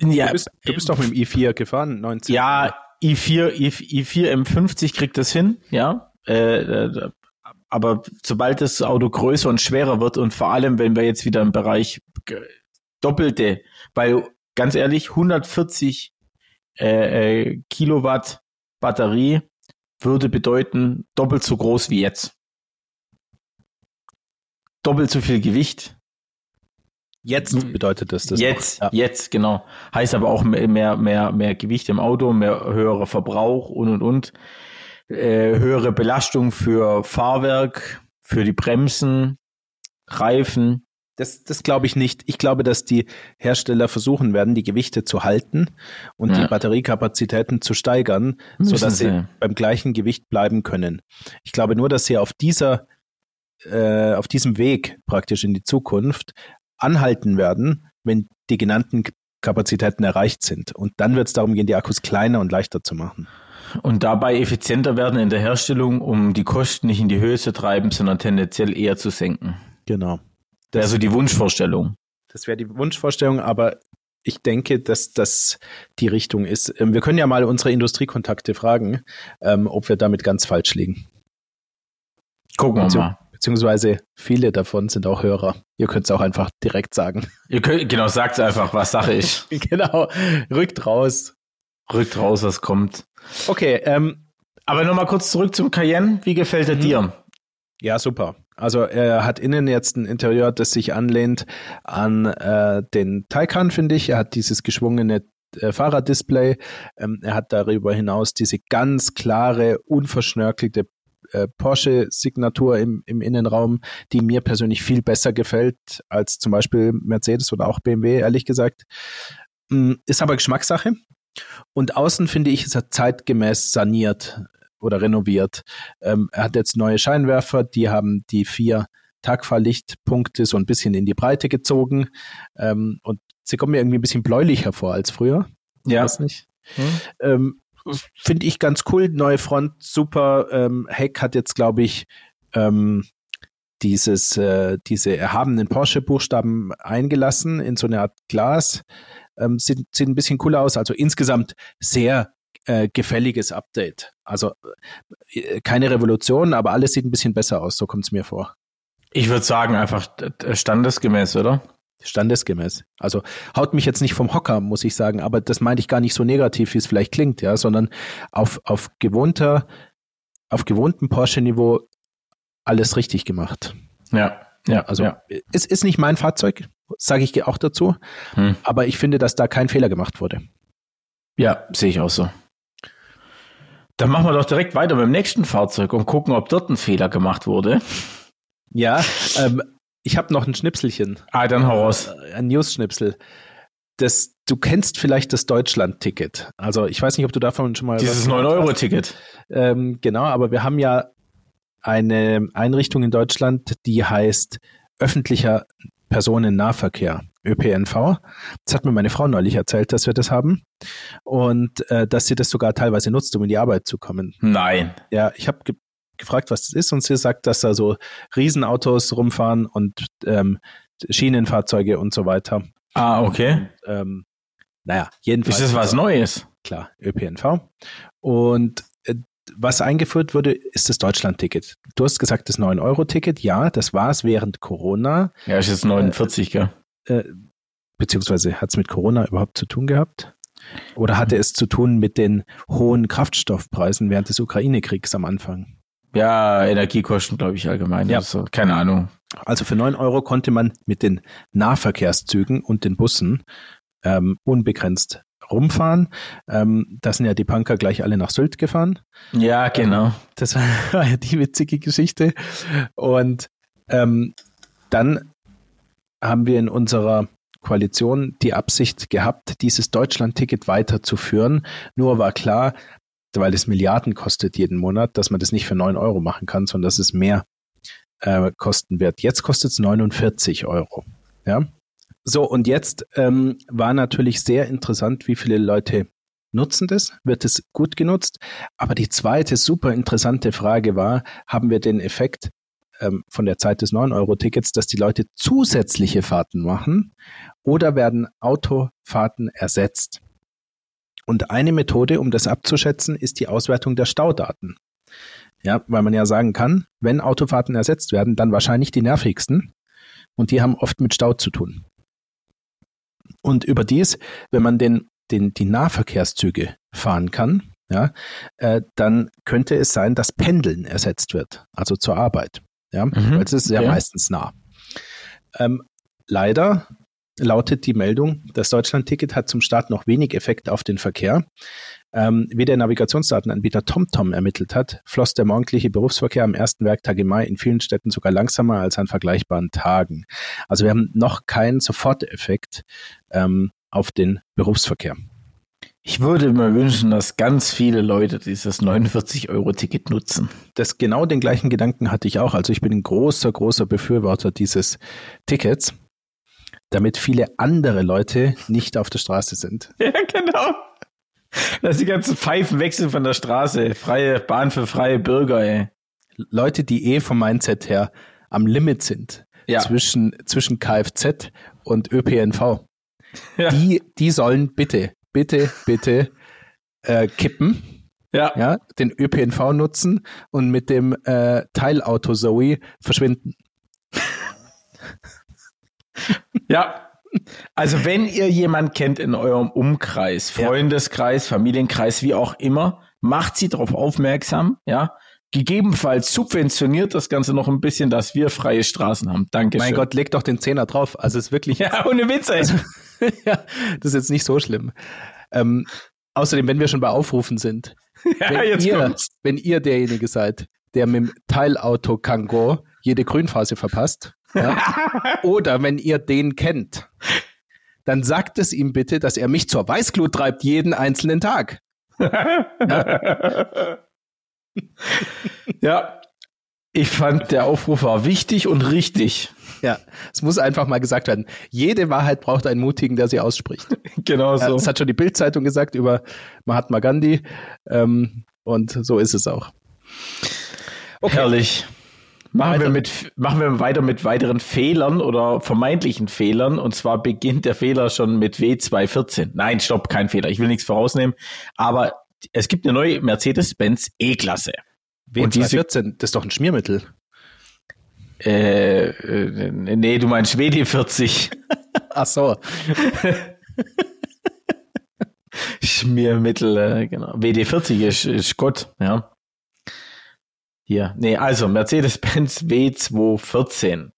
Ja, du, bist, du bist doch mit dem i4 gefahren, 19. Ja, i4, i, i4 M50 kriegt das hin, ja. Äh aber sobald das Auto größer und schwerer wird und vor allem, wenn wir jetzt wieder im Bereich doppelte, weil ganz ehrlich, 140 äh, äh, Kilowatt Batterie würde bedeuten doppelt so groß wie jetzt. Doppelt so viel Gewicht. Jetzt bedeutet das das. Jetzt, ja. jetzt, genau. Heißt aber auch mehr, mehr, mehr Gewicht im Auto, mehr höherer Verbrauch und und und äh, höhere Belastung für Fahrwerk, für die Bremsen, Reifen. Das, das glaube ich nicht. Ich glaube, dass die Hersteller versuchen werden, die Gewichte zu halten und ja. die Batteriekapazitäten zu steigern, Müssen sodass sie, sie beim gleichen Gewicht bleiben können. Ich glaube nur, dass sie auf dieser, äh, auf diesem Weg praktisch in die Zukunft anhalten werden, wenn die genannten Kapazitäten erreicht sind. Und dann wird es darum gehen, die Akkus kleiner und leichter zu machen und dabei effizienter werden in der Herstellung, um die Kosten nicht in die Höhe zu treiben, sondern tendenziell eher zu senken. Genau. Das also die Wunschvorstellung. Das wäre die Wunschvorstellung, aber ich denke, dass das die Richtung ist. Ähm, wir können ja mal unsere Industriekontakte fragen, ähm, ob wir damit ganz falsch liegen. Gucken wir mal. Beziehungsweise viele davon sind auch Hörer. Ihr könnt es auch einfach direkt sagen. Ihr könnt, genau, sagt einfach, was Sache ist. <laughs> genau, rückt raus. Rückt raus, was kommt. Okay, ähm, aber nochmal kurz zurück zum Cayenne. Wie gefällt er mhm. dir? Ja, super. Also er hat innen jetzt ein Interieur, das sich anlehnt an äh, den Taycan, finde ich. Er hat dieses geschwungene äh, Fahrraddisplay. Ähm, er hat darüber hinaus diese ganz klare, unverschnörkelte äh, Porsche-Signatur im, im Innenraum, die mir persönlich viel besser gefällt als zum Beispiel Mercedes oder auch BMW, ehrlich gesagt. Ähm, ist aber Geschmackssache. Und außen finde ich, ist er zeitgemäß saniert oder renoviert. Ähm, er hat jetzt neue Scheinwerfer, die haben die vier Tagfahrlichtpunkte so ein bisschen in die Breite gezogen. Ähm, und sie kommen mir irgendwie ein bisschen bläulich hervor als früher. Ja. Weiß nicht. Hm. Ähm, finde ich ganz cool. Neue Front, super. Ähm, Heck hat jetzt, glaube ich, ähm, dieses, äh, diese erhabenen Porsche-Buchstaben eingelassen in so eine Art Glas ähm, sieht, sieht ein bisschen cooler aus. Also insgesamt sehr äh, gefälliges Update. Also äh, keine Revolution, aber alles sieht ein bisschen besser aus, so kommt es mir vor. Ich würde sagen, einfach standesgemäß, oder? Standesgemäß. Also haut mich jetzt nicht vom Hocker, muss ich sagen, aber das meinte ich gar nicht so negativ, wie es vielleicht klingt, ja, sondern auf, auf gewohnter, auf gewohntem Porsche-Niveau alles richtig gemacht. Ja, Ja, also ja. es ist nicht mein Fahrzeug, sage ich auch dazu, hm. aber ich finde, dass da kein Fehler gemacht wurde. Ja, sehe ich auch so. Dann machen wir doch direkt weiter mit dem nächsten Fahrzeug und gucken, ob dort ein Fehler gemacht wurde. Ja, ähm, ich habe noch ein Schnipselchen. Ah, dann hau raus. Äh, ein News-Schnipsel. Das, du kennst vielleicht das Deutschland-Ticket. Also ich weiß nicht, ob du davon schon mal. Dieses 9-Euro-Ticket. Ähm, genau, aber wir haben ja eine Einrichtung in Deutschland, die heißt öffentlicher Personennahverkehr, ÖPNV. Das hat mir meine Frau neulich erzählt, dass wir das haben und äh, dass sie das sogar teilweise nutzt, um in die Arbeit zu kommen. Nein. Ja, ich habe ge gefragt, was das ist und sie sagt, dass da so Riesenautos rumfahren und ähm, Schienenfahrzeuge und so weiter. Ah, okay. Und, ähm, naja, jedenfalls. Ist das was Neues? Klar, ÖPNV. Und was eingeführt wurde, ist das Deutschland-Ticket. Du hast gesagt, das 9-Euro-Ticket. Ja, das war es während Corona. Ja, ist jetzt 49, äh, gell? Äh, beziehungsweise hat es mit Corona überhaupt zu tun gehabt? Oder hatte es zu tun mit den hohen Kraftstoffpreisen während des Ukraine-Kriegs am Anfang? Ja, Energiekosten, glaube ich, allgemein. Ja. Also, keine Ahnung. Also für 9 Euro konnte man mit den Nahverkehrszügen und den Bussen ähm, unbegrenzt rumfahren. Ähm, da sind ja die Punker gleich alle nach Sylt gefahren. Ja, genau. Ähm, das <laughs> war ja die witzige Geschichte. Und ähm, dann haben wir in unserer Koalition die Absicht gehabt, dieses Deutschland-Ticket weiterzuführen. Nur war klar, weil es Milliarden kostet jeden Monat, dass man das nicht für neun Euro machen kann, sondern dass es mehr äh, kosten wird. Jetzt kostet es 49 Euro. Ja. So, und jetzt ähm, war natürlich sehr interessant, wie viele Leute nutzen das, wird es gut genutzt. Aber die zweite super interessante Frage war, haben wir den Effekt ähm, von der Zeit des 9-Euro-Tickets, dass die Leute zusätzliche Fahrten machen oder werden Autofahrten ersetzt? Und eine Methode, um das abzuschätzen, ist die Auswertung der Staudaten. Ja, weil man ja sagen kann, wenn Autofahrten ersetzt werden, dann wahrscheinlich die nervigsten. Und die haben oft mit Stau zu tun. Und überdies, wenn man den, den, die Nahverkehrszüge fahren kann, ja, äh, dann könnte es sein, dass Pendeln ersetzt wird, also zur Arbeit. Ja, mhm, weil es ist ja, ja meistens nah. Ähm, leider lautet die Meldung, das Deutschland-Ticket hat zum Start noch wenig Effekt auf den Verkehr. Ähm, wie der Navigationsdatenanbieter TomTom ermittelt hat, floss der morgendliche Berufsverkehr am ersten Werktag im Mai in vielen Städten sogar langsamer als an vergleichbaren Tagen. Also wir haben noch keinen Soforteffekt ähm, auf den Berufsverkehr. Ich würde mir wünschen, dass ganz viele Leute dieses 49-Euro-Ticket nutzen. Das genau den gleichen Gedanken hatte ich auch. Also ich bin ein großer, großer Befürworter dieses Tickets damit viele andere Leute nicht auf der Straße sind. <laughs> Ja, genau. Dass die ganzen Pfeifen wechseln von der Straße. Freie Bahn für freie Bürger, ey. Leute, die eh vom Mindset her am Limit sind. Ja. Zwischen, zwischen Kfz und ÖPNV. Ja. Die, die sollen bitte, bitte, bitte äh, kippen. Ja. ja. Den ÖPNV nutzen und mit dem äh, Teilauto Zoe verschwinden. Ja. Also wenn ihr jemand kennt in eurem Umkreis, Freundeskreis, Familienkreis, wie auch immer, macht sie darauf aufmerksam, ja. Gegebenenfalls subventioniert das Ganze noch ein bisschen, dass wir freie Straßen haben. Danke. Mein Gott, leg doch den Zehner drauf. Also es ist wirklich. <laughs> Ja, ohne Witz. Also, <laughs> ja, das ist jetzt nicht so schlimm. Ähm, außerdem, wenn wir schon bei Aufrufen sind, <laughs> ja, wenn, jetzt ihr, kommt's. wenn ihr derjenige seid, der mit dem Teilauto Kango jede Grünphase verpasst, ja? Oder wenn ihr den kennt, dann sagt es ihm bitte, dass er mich zur Weißglut treibt jeden einzelnen Tag. ja. ja. Ich fand, der Aufruf war wichtig und richtig. Ja, es muss einfach mal gesagt werden. Jede Wahrheit braucht einen Mutigen, der sie ausspricht. genau so. Ja, das hat schon die Bildzeitung gesagt über Mahatma Gandhi. Ähm, und so ist es auch. Okay. Herrlich. Machen wir, mit, machen wir weiter mit weiteren Fehlern oder vermeintlichen Fehlern. Und zwar beginnt der Fehler schon mit W214. Nein, stopp, kein Fehler. Ich will nichts vorausnehmen. Aber es gibt eine neue Mercedes-Benz E-Klasse. W214, das ist doch ein Schmiermittel. Äh, äh, nee, du meinst WD40. Ach so. <laughs> Schmiermittel, äh, genau. WD40 ist, ist Gott, ja. Hier, nee, also Mercedes-Benz W214.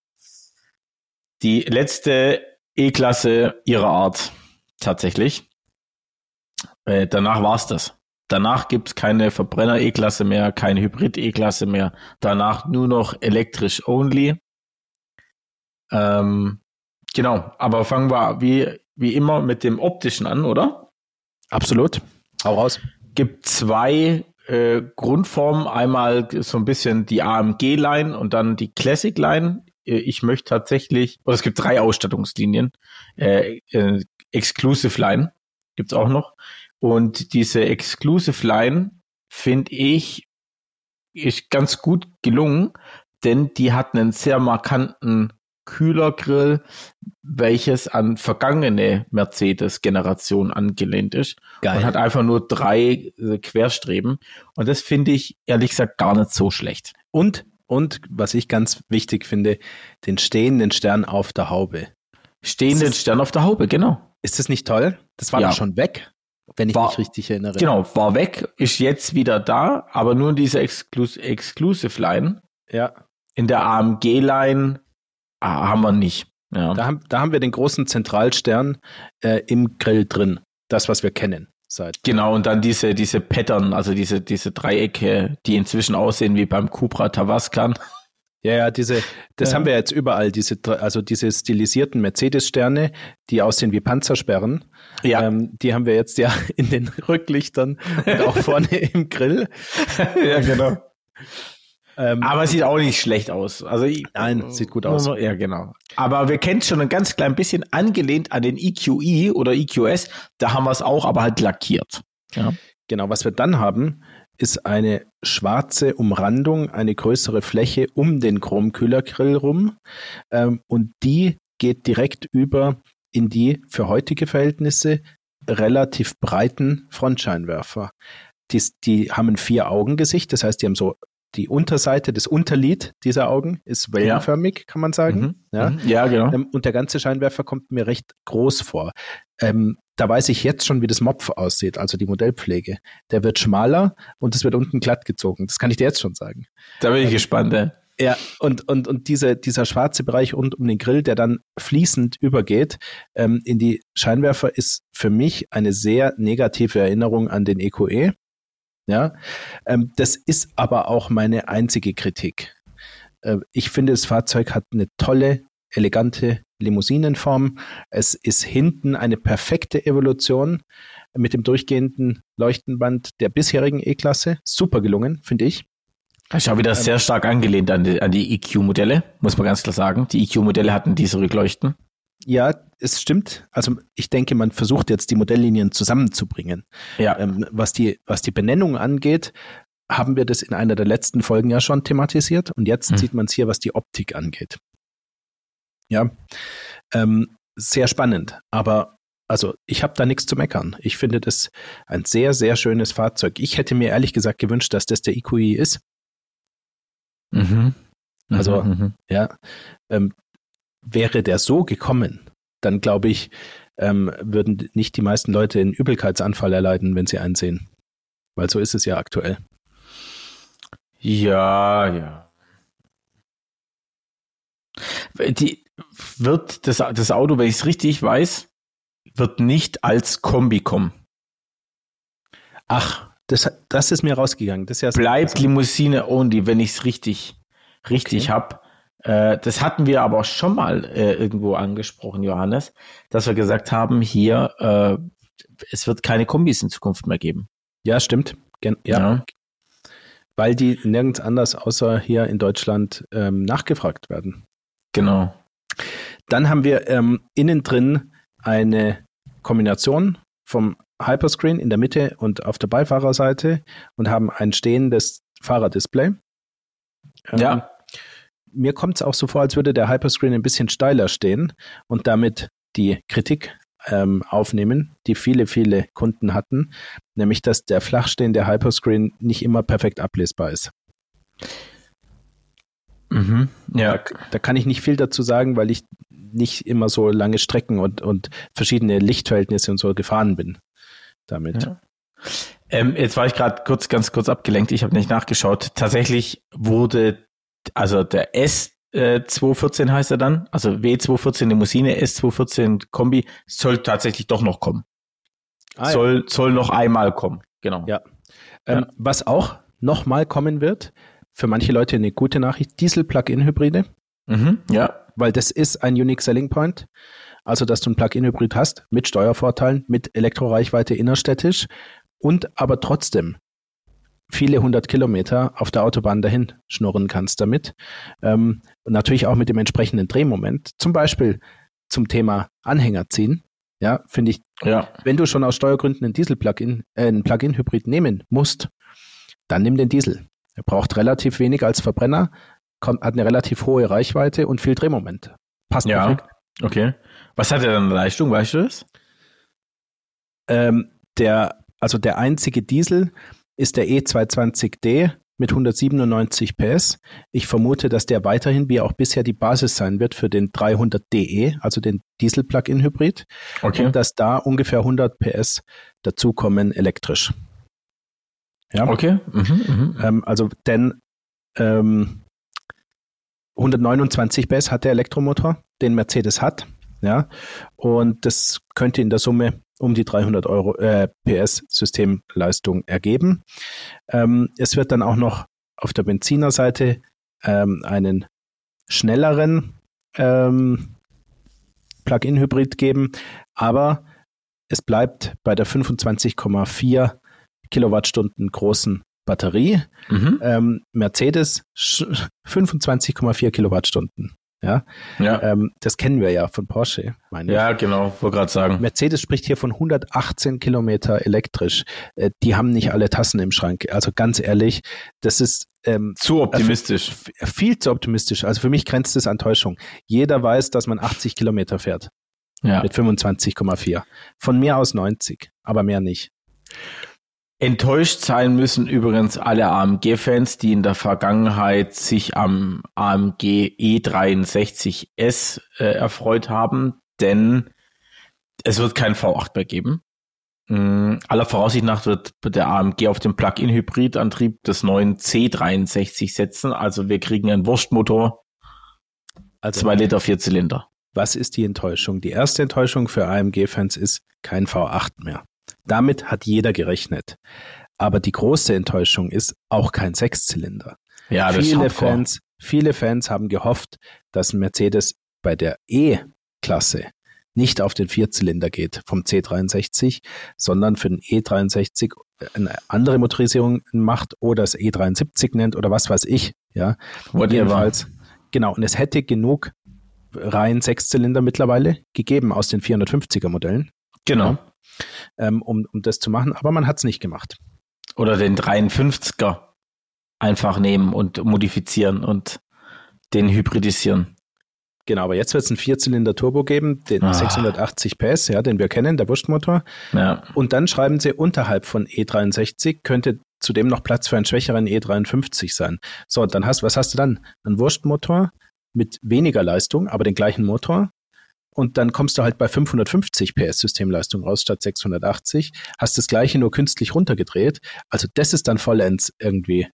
die letzte E-Klasse ihrer Art. Tatsächlich. Äh, danach war's das. Danach gibt's keine Verbrenner-E-Klasse mehr, keine Hybrid-E-Klasse mehr. Danach nur noch elektrisch only. Ähm, genau, aber fangen wir wie, wie immer mit dem optischen an, oder? Absolut. Hau raus. Gibt zwei äh, Grundformen. Einmal so ein bisschen die AMG-Line und dann die Classic-Line. Äh, ich möchte tatsächlich, oder es gibt drei Ausstattungslinien. Äh, äh, Exclusive Line gibt's auch noch. Und diese Exclusive Line finde ich ist ganz gut gelungen, denn die hat einen sehr markanten Kühlergrill, welches an vergangene Mercedes-Generation angelehnt ist. Geil. Und hat einfach nur drei äh, Querstreben. Und das finde ich ehrlich gesagt gar nicht so schlecht. Und, und was ich ganz wichtig finde, den stehenden Stern auf der Haube. Stehenden Stern auf der Haube, genau. Ist das nicht toll? Das war ja. schon weg, wenn ich war, mich richtig erinnere. Genau, war weg, ist jetzt wieder da, aber nur in dieser Exclus Exclusive Line. Ja. In der AMG Line haben wir nicht. Ja. Da, haben, da haben wir den großen Zentralstern äh, im Grill drin. Das, was wir kennen. Seit genau, und dann diese, diese Pattern, also diese, diese Dreiecke, die inzwischen aussehen wie beim Cupra Tavascan. Ja, ja, diese, das ja. haben wir jetzt überall, diese, also diese stilisierten Mercedes-Sterne, die aussehen wie Panzersperren. Ja. Ähm, die haben wir jetzt ja in den Rücklichtern und auch <laughs> vorne im Grill. ja, genau. Ähm, aber sieht auch nicht schlecht aus. Also nein, sieht gut aus. Ja, genau. Aber wir kennen schon ein ganz klein bisschen angelehnt an den EQE e oder EQS. Da haben wir es auch, aber halt lackiert. Ja. Genau. Was wir dann haben, ist eine schwarze Umrandung, eine größere Fläche um den Chromkühlergrill rum. Ähm, und die geht direkt über in die für heutige Verhältnisse relativ breiten Frontscheinwerfer. Die, die haben ein Vier-Augen-Gesicht, das heißt, die haben so die Unterseite, das Unterlid dieser Augen ist wellenförmig, ja. kann man sagen. Mhm. Ja? Mhm. ja, genau. Ähm, und der ganze Scheinwerfer kommt mir recht groß vor. Ähm, da weiß ich jetzt schon, wie das Mopf aussieht, also die Modellpflege. Der wird schmaler und es wird unten glatt gezogen. Das kann ich dir jetzt schon sagen. Da bin ich ähm, gespannt, ja. Ja, und, und, und diese, dieser schwarze Bereich rund um den Grill, der dann fließend übergeht ähm, in die Scheinwerfer, ist für mich eine sehr negative Erinnerung an den EQE. Ja, ähm, das ist aber auch meine einzige Kritik. Äh, ich finde, das Fahrzeug hat eine tolle, elegante Limousinenform. Es ist hinten eine perfekte Evolution mit dem durchgehenden Leuchtenband der bisherigen E-Klasse. Super gelungen, finde ich. Ich habe wieder ähm, sehr stark angelehnt an die, an die EQ-Modelle, muss man ganz klar sagen. Die EQ-Modelle hatten diese Rückleuchten. Ja, es stimmt. Also ich denke, man versucht jetzt die Modelllinien zusammenzubringen. Ja. Ähm, was die, was die Benennung angeht, haben wir das in einer der letzten Folgen ja schon thematisiert und jetzt hm. sieht man es hier, was die Optik angeht. Ja, ähm, sehr spannend. Aber also ich habe da nichts zu meckern. Ich finde das ein sehr, sehr schönes Fahrzeug. Ich hätte mir ehrlich gesagt gewünscht, dass das der EQI ist. Mhm. Also, mhm, mhm. ja, ähm, wäre der so gekommen, dann glaube ich, ähm, würden nicht die meisten Leute einen Übelkeitsanfall erleiden, wenn sie einsehen. Weil so ist es ja aktuell. Ja, ja. Die, wird das, das Auto, wenn ich es richtig weiß, wird nicht als Kombi kommen. Ach, das, das ist mir rausgegangen. Das ja Bleibt Limousine only, wenn ich es richtig, richtig okay. habe. Äh, das hatten wir aber schon mal äh, irgendwo angesprochen, Johannes, dass wir gesagt haben, hier, äh, es wird keine Kombis in Zukunft mehr geben. Ja, stimmt. Gen ja. ja. Weil die nirgends anders außer hier in Deutschland ähm, nachgefragt werden. Genau. Dann haben wir ähm, innen drin eine Kombination vom Hyperscreen in der Mitte und auf der Beifahrerseite und haben ein stehendes Fahrerdisplay. Ähm, ja mir kommt es auch so vor, als würde der Hyperscreen ein bisschen steiler stehen und damit die Kritik ähm, aufnehmen, die viele, viele Kunden hatten, nämlich dass der flachstehende Hyperscreen nicht immer perfekt ablesbar ist. Mhm, ja. Da, da, kann ich nicht viel dazu sagen, weil ich nicht immer so lange Strecken und, und verschiedene Lichtverhältnisse und so gefahren bin damit. Ja. Ähm, jetzt war ich gerade kurz, ganz kurz abgelenkt. Ich habe nicht nachgeschaut. Tatsächlich wurde also der S, äh, 214 heißt er dann, also W214 Limousine, S214 Kombi, soll tatsächlich doch noch kommen. Ah, soll, ja. soll noch einmal kommen, genau. Ja. Ähm, ja. Was auch nochmal kommen wird, für manche Leute eine gute Nachricht, Diesel-Plug-in-Hybride. Mhm, ja. Weil das ist ein Unique Selling Point. Also, dass du ein Plug-in-Hybrid hast mit Steuervorteilen, mit Elektroreichweite innerstädtisch und aber trotzdem viele hundert Kilometer auf der Autobahn dahin schnurren kannst damit. Ähm, natürlich auch mit dem entsprechenden Drehmoment. Zum Beispiel zum Thema Anhänger ziehen. Ja, finde ich, ja. wenn du schon aus Steuergründen einen Diesel-Plugin, äh, einen Plug-in-Hybrid nehmen musst, dann nimm den Diesel. Er braucht relativ wenig als Verbrenner, kommt, hat eine relativ hohe Reichweite und viel Drehmoment. Passt ja. perfekt. Okay. Was hat er dann Leistung, weißt du das? Ähm, der, also der einzige Diesel ist der E220D mit 197 PS. Ich vermute, dass der weiterhin wie auch bisher die Basis sein wird für den 300DE, also den Diesel-Plug-in-Hybrid. Okay. Und dass da ungefähr 100 PS dazukommen elektrisch. Ja. Okay. Mhm, mh. ähm, also denn ähm, 129 PS hat der Elektromotor, den Mercedes hat. Ja, und das könnte in der Summe um die 300 Euro äh, PS Systemleistung ergeben. Ähm, es wird dann auch noch auf der Benzinerseite ähm, einen schnelleren ähm, Plug-in-Hybrid geben, aber es bleibt bei der 25,4 Kilowattstunden großen Batterie. Mhm. Ähm, Mercedes 25,4 Kilowattstunden. Ja, ja. Ähm, das kennen wir ja von Porsche. Meine ja, ich. genau, wollte gerade sagen. Mercedes spricht hier von 118 Kilometer elektrisch. Äh, die haben nicht alle Tassen im Schrank. Also ganz ehrlich, das ist ähm, zu optimistisch. Äh, viel zu optimistisch. Also für mich grenzt es an Täuschung. Jeder weiß, dass man 80 Kilometer fährt. Ja. Mit 25,4. Von mir aus 90, aber mehr nicht. Enttäuscht sein müssen übrigens alle AMG-Fans, die in der Vergangenheit sich am AMG E63S äh, erfreut haben, denn es wird kein V8 mehr geben. Mm, aller Voraussicht nach wird der AMG auf den Plug-in-Hybrid-Antrieb des neuen C63 setzen. Also wir kriegen einen Wurstmotor, also 2 Liter, 4 Zylinder. Was ist die Enttäuschung? Die erste Enttäuschung für AMG-Fans ist kein V8 mehr. Damit hat jeder gerechnet. Aber die große Enttäuschung ist auch kein Sechszylinder. Ja, das viele Fans, viele Fans haben gehofft, dass Mercedes bei der E-Klasse nicht auf den Vierzylinder geht vom C63, sondern für den E63 eine andere Motorisierung macht oder das E73 nennt oder was weiß ich. Ja, Whatever. jedenfalls. Genau. Und es hätte genug rein Sechszylinder mittlerweile gegeben aus den 450er Modellen. Genau. Ja ähm, um, um das zu machen, aber man hat es nicht gemacht. Oder den 53er einfach nehmen und modifizieren und den hybridisieren. Genau, aber jetzt wird es einen Vierzylinder Turbo geben, den ah. 680 PS, ja, den wir kennen, der Wurstmotor. Ja. Und dann schreiben sie, unterhalb von E63 könnte zudem noch Platz für einen schwächeren E53 sein. So, und dann hast, was hast du dann? Ein Wurstmotor mit weniger Leistung, aber den gleichen Motor und dann kommst du halt bei 550 PS Systemleistung raus statt 680, hast das gleiche nur künstlich runtergedreht. Also das ist dann vollends irgendwie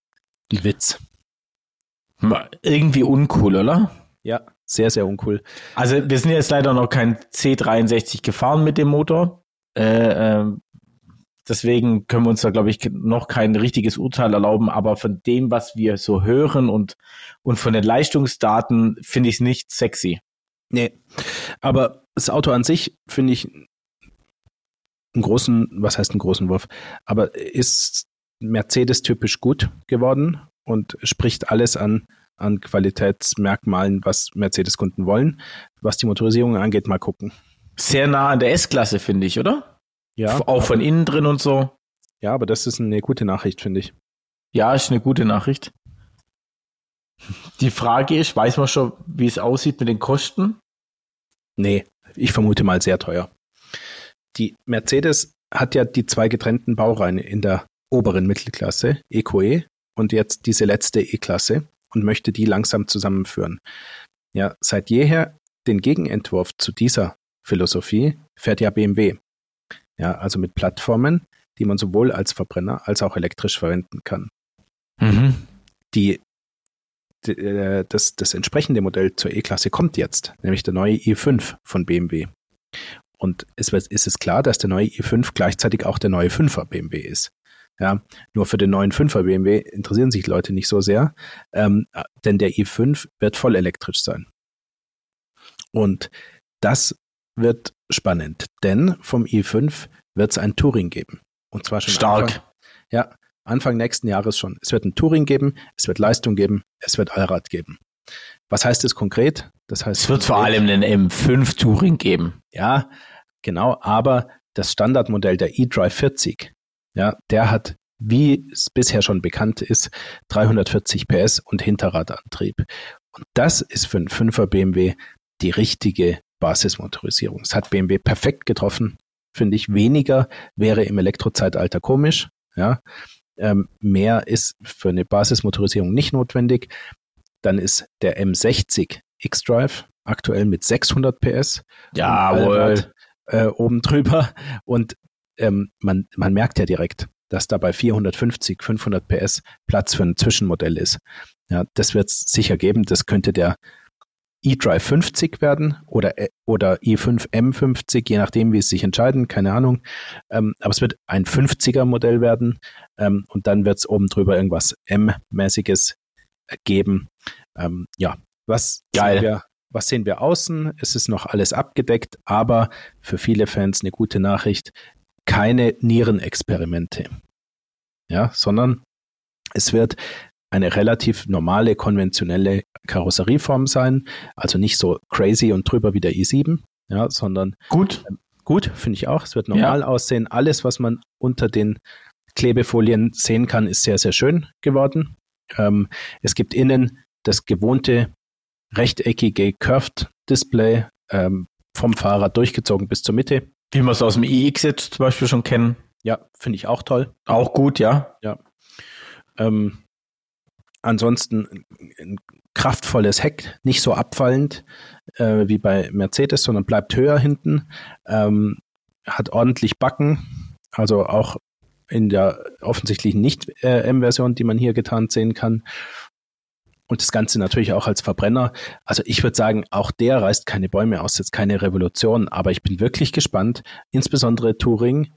ein Witz. Irgendwie uncool, oder? Ja, sehr, sehr uncool. Also wir sind jetzt leider noch kein C63 gefahren mit dem Motor. Äh, äh, deswegen können wir uns da, glaube ich, noch kein richtiges Urteil erlauben. Aber von dem, was wir so hören und, und von den Leistungsdaten, finde ich es nicht sexy. Nee. Aber das Auto an sich finde ich einen großen, was heißt einen großen Wurf, aber ist Mercedes typisch gut geworden und spricht alles an, an Qualitätsmerkmalen, was Mercedes-Kunden wollen. Was die Motorisierung angeht, mal gucken. Sehr nah an der S-Klasse, finde ich, oder? Ja. Auch von innen drin und so. Ja, aber das ist eine gute Nachricht, finde ich. Ja, ist eine gute Nachricht. Die Frage ist, weiß man schon, wie es aussieht mit den Kosten? Nee, ich vermute mal sehr teuer. Die Mercedes hat ja die zwei getrennten Baureihen in der oberen Mittelklasse, EcoE, und jetzt diese letzte E-Klasse und möchte die langsam zusammenführen. Ja, seit jeher den Gegenentwurf zu dieser Philosophie fährt ja BMW. Ja, also mit Plattformen, die man sowohl als Verbrenner als auch elektrisch verwenden kann. Mhm. Die das, das entsprechende Modell zur E-Klasse kommt jetzt, nämlich der neue i5 von BMW. Und es ist es klar, dass der neue i5 gleichzeitig auch der neue 5er BMW ist. Ja, nur für den neuen 5er BMW interessieren sich Leute nicht so sehr, ähm, denn der i5 wird voll elektrisch sein. Und das wird spannend, denn vom i5 wird es ein Touring geben. Und zwar schon stark. Anfang, ja, Anfang nächsten Jahres schon. Es wird ein Touring geben, es wird Leistung geben, es wird Allrad geben. Was heißt es konkret? Das heißt, es wird vor allem einen M5 Touring geben. Ja, genau, aber das Standardmodell der eDrive 40, ja, der hat, wie es bisher schon bekannt ist, 340 PS und Hinterradantrieb. Und das ist für einen 5er BMW die richtige Basismotorisierung. Das hat BMW perfekt getroffen, finde ich. Weniger wäre im Elektrozeitalter komisch. Ja, ähm, mehr ist für eine Basismotorisierung nicht notwendig. Dann ist der M60 X-Drive aktuell mit 600 PS. Jawohl. Äh, oben drüber. Und ähm, man, man merkt ja direkt, dass da bei 450, 500 PS Platz für ein Zwischenmodell ist. Ja, das wird es sicher geben. Das könnte der eDrive 50 werden oder, äh, oder i5 M50, je nachdem, wie es sich entscheiden, keine Ahnung. Ähm, aber es wird ein 50er Modell werden ähm, und dann wird es oben drüber irgendwas M-mäßiges äh, geben. Ähm, ja, was Geil. Sehen wir, was sehen wir außen? Es ist noch alles abgedeckt, aber für viele Fans eine gute Nachricht. Keine Nierenexperimente. Ja, sondern es wird eine relativ normale, konventionelle Karosserieform sein. Also nicht so crazy und drüber wie der i7, ja, sondern gut. Ähm, gut, finde ich auch. Es wird normal ja. aussehen. Alles, was man unter den Klebefolien sehen kann, ist sehr, sehr schön geworden. Ähm, es gibt innen das gewohnte rechteckige Curved Display ähm, vom Fahrrad durchgezogen bis zur Mitte. Wie wir es aus dem iX jetzt zum Beispiel schon kennen. Ja, finde ich auch toll. Auch gut, ja. Ja. Ähm, Ansonsten ein kraftvolles Heck, nicht so abfallend äh, wie bei Mercedes, sondern bleibt höher hinten, ähm, hat ordentlich Backen, also auch in der offensichtlichen Nicht-M-Version, die man hier getan sehen kann. Und das Ganze natürlich auch als Verbrenner. Also ich würde sagen, auch der reißt keine Bäume aus, jetzt keine Revolution, aber ich bin wirklich gespannt, insbesondere Touring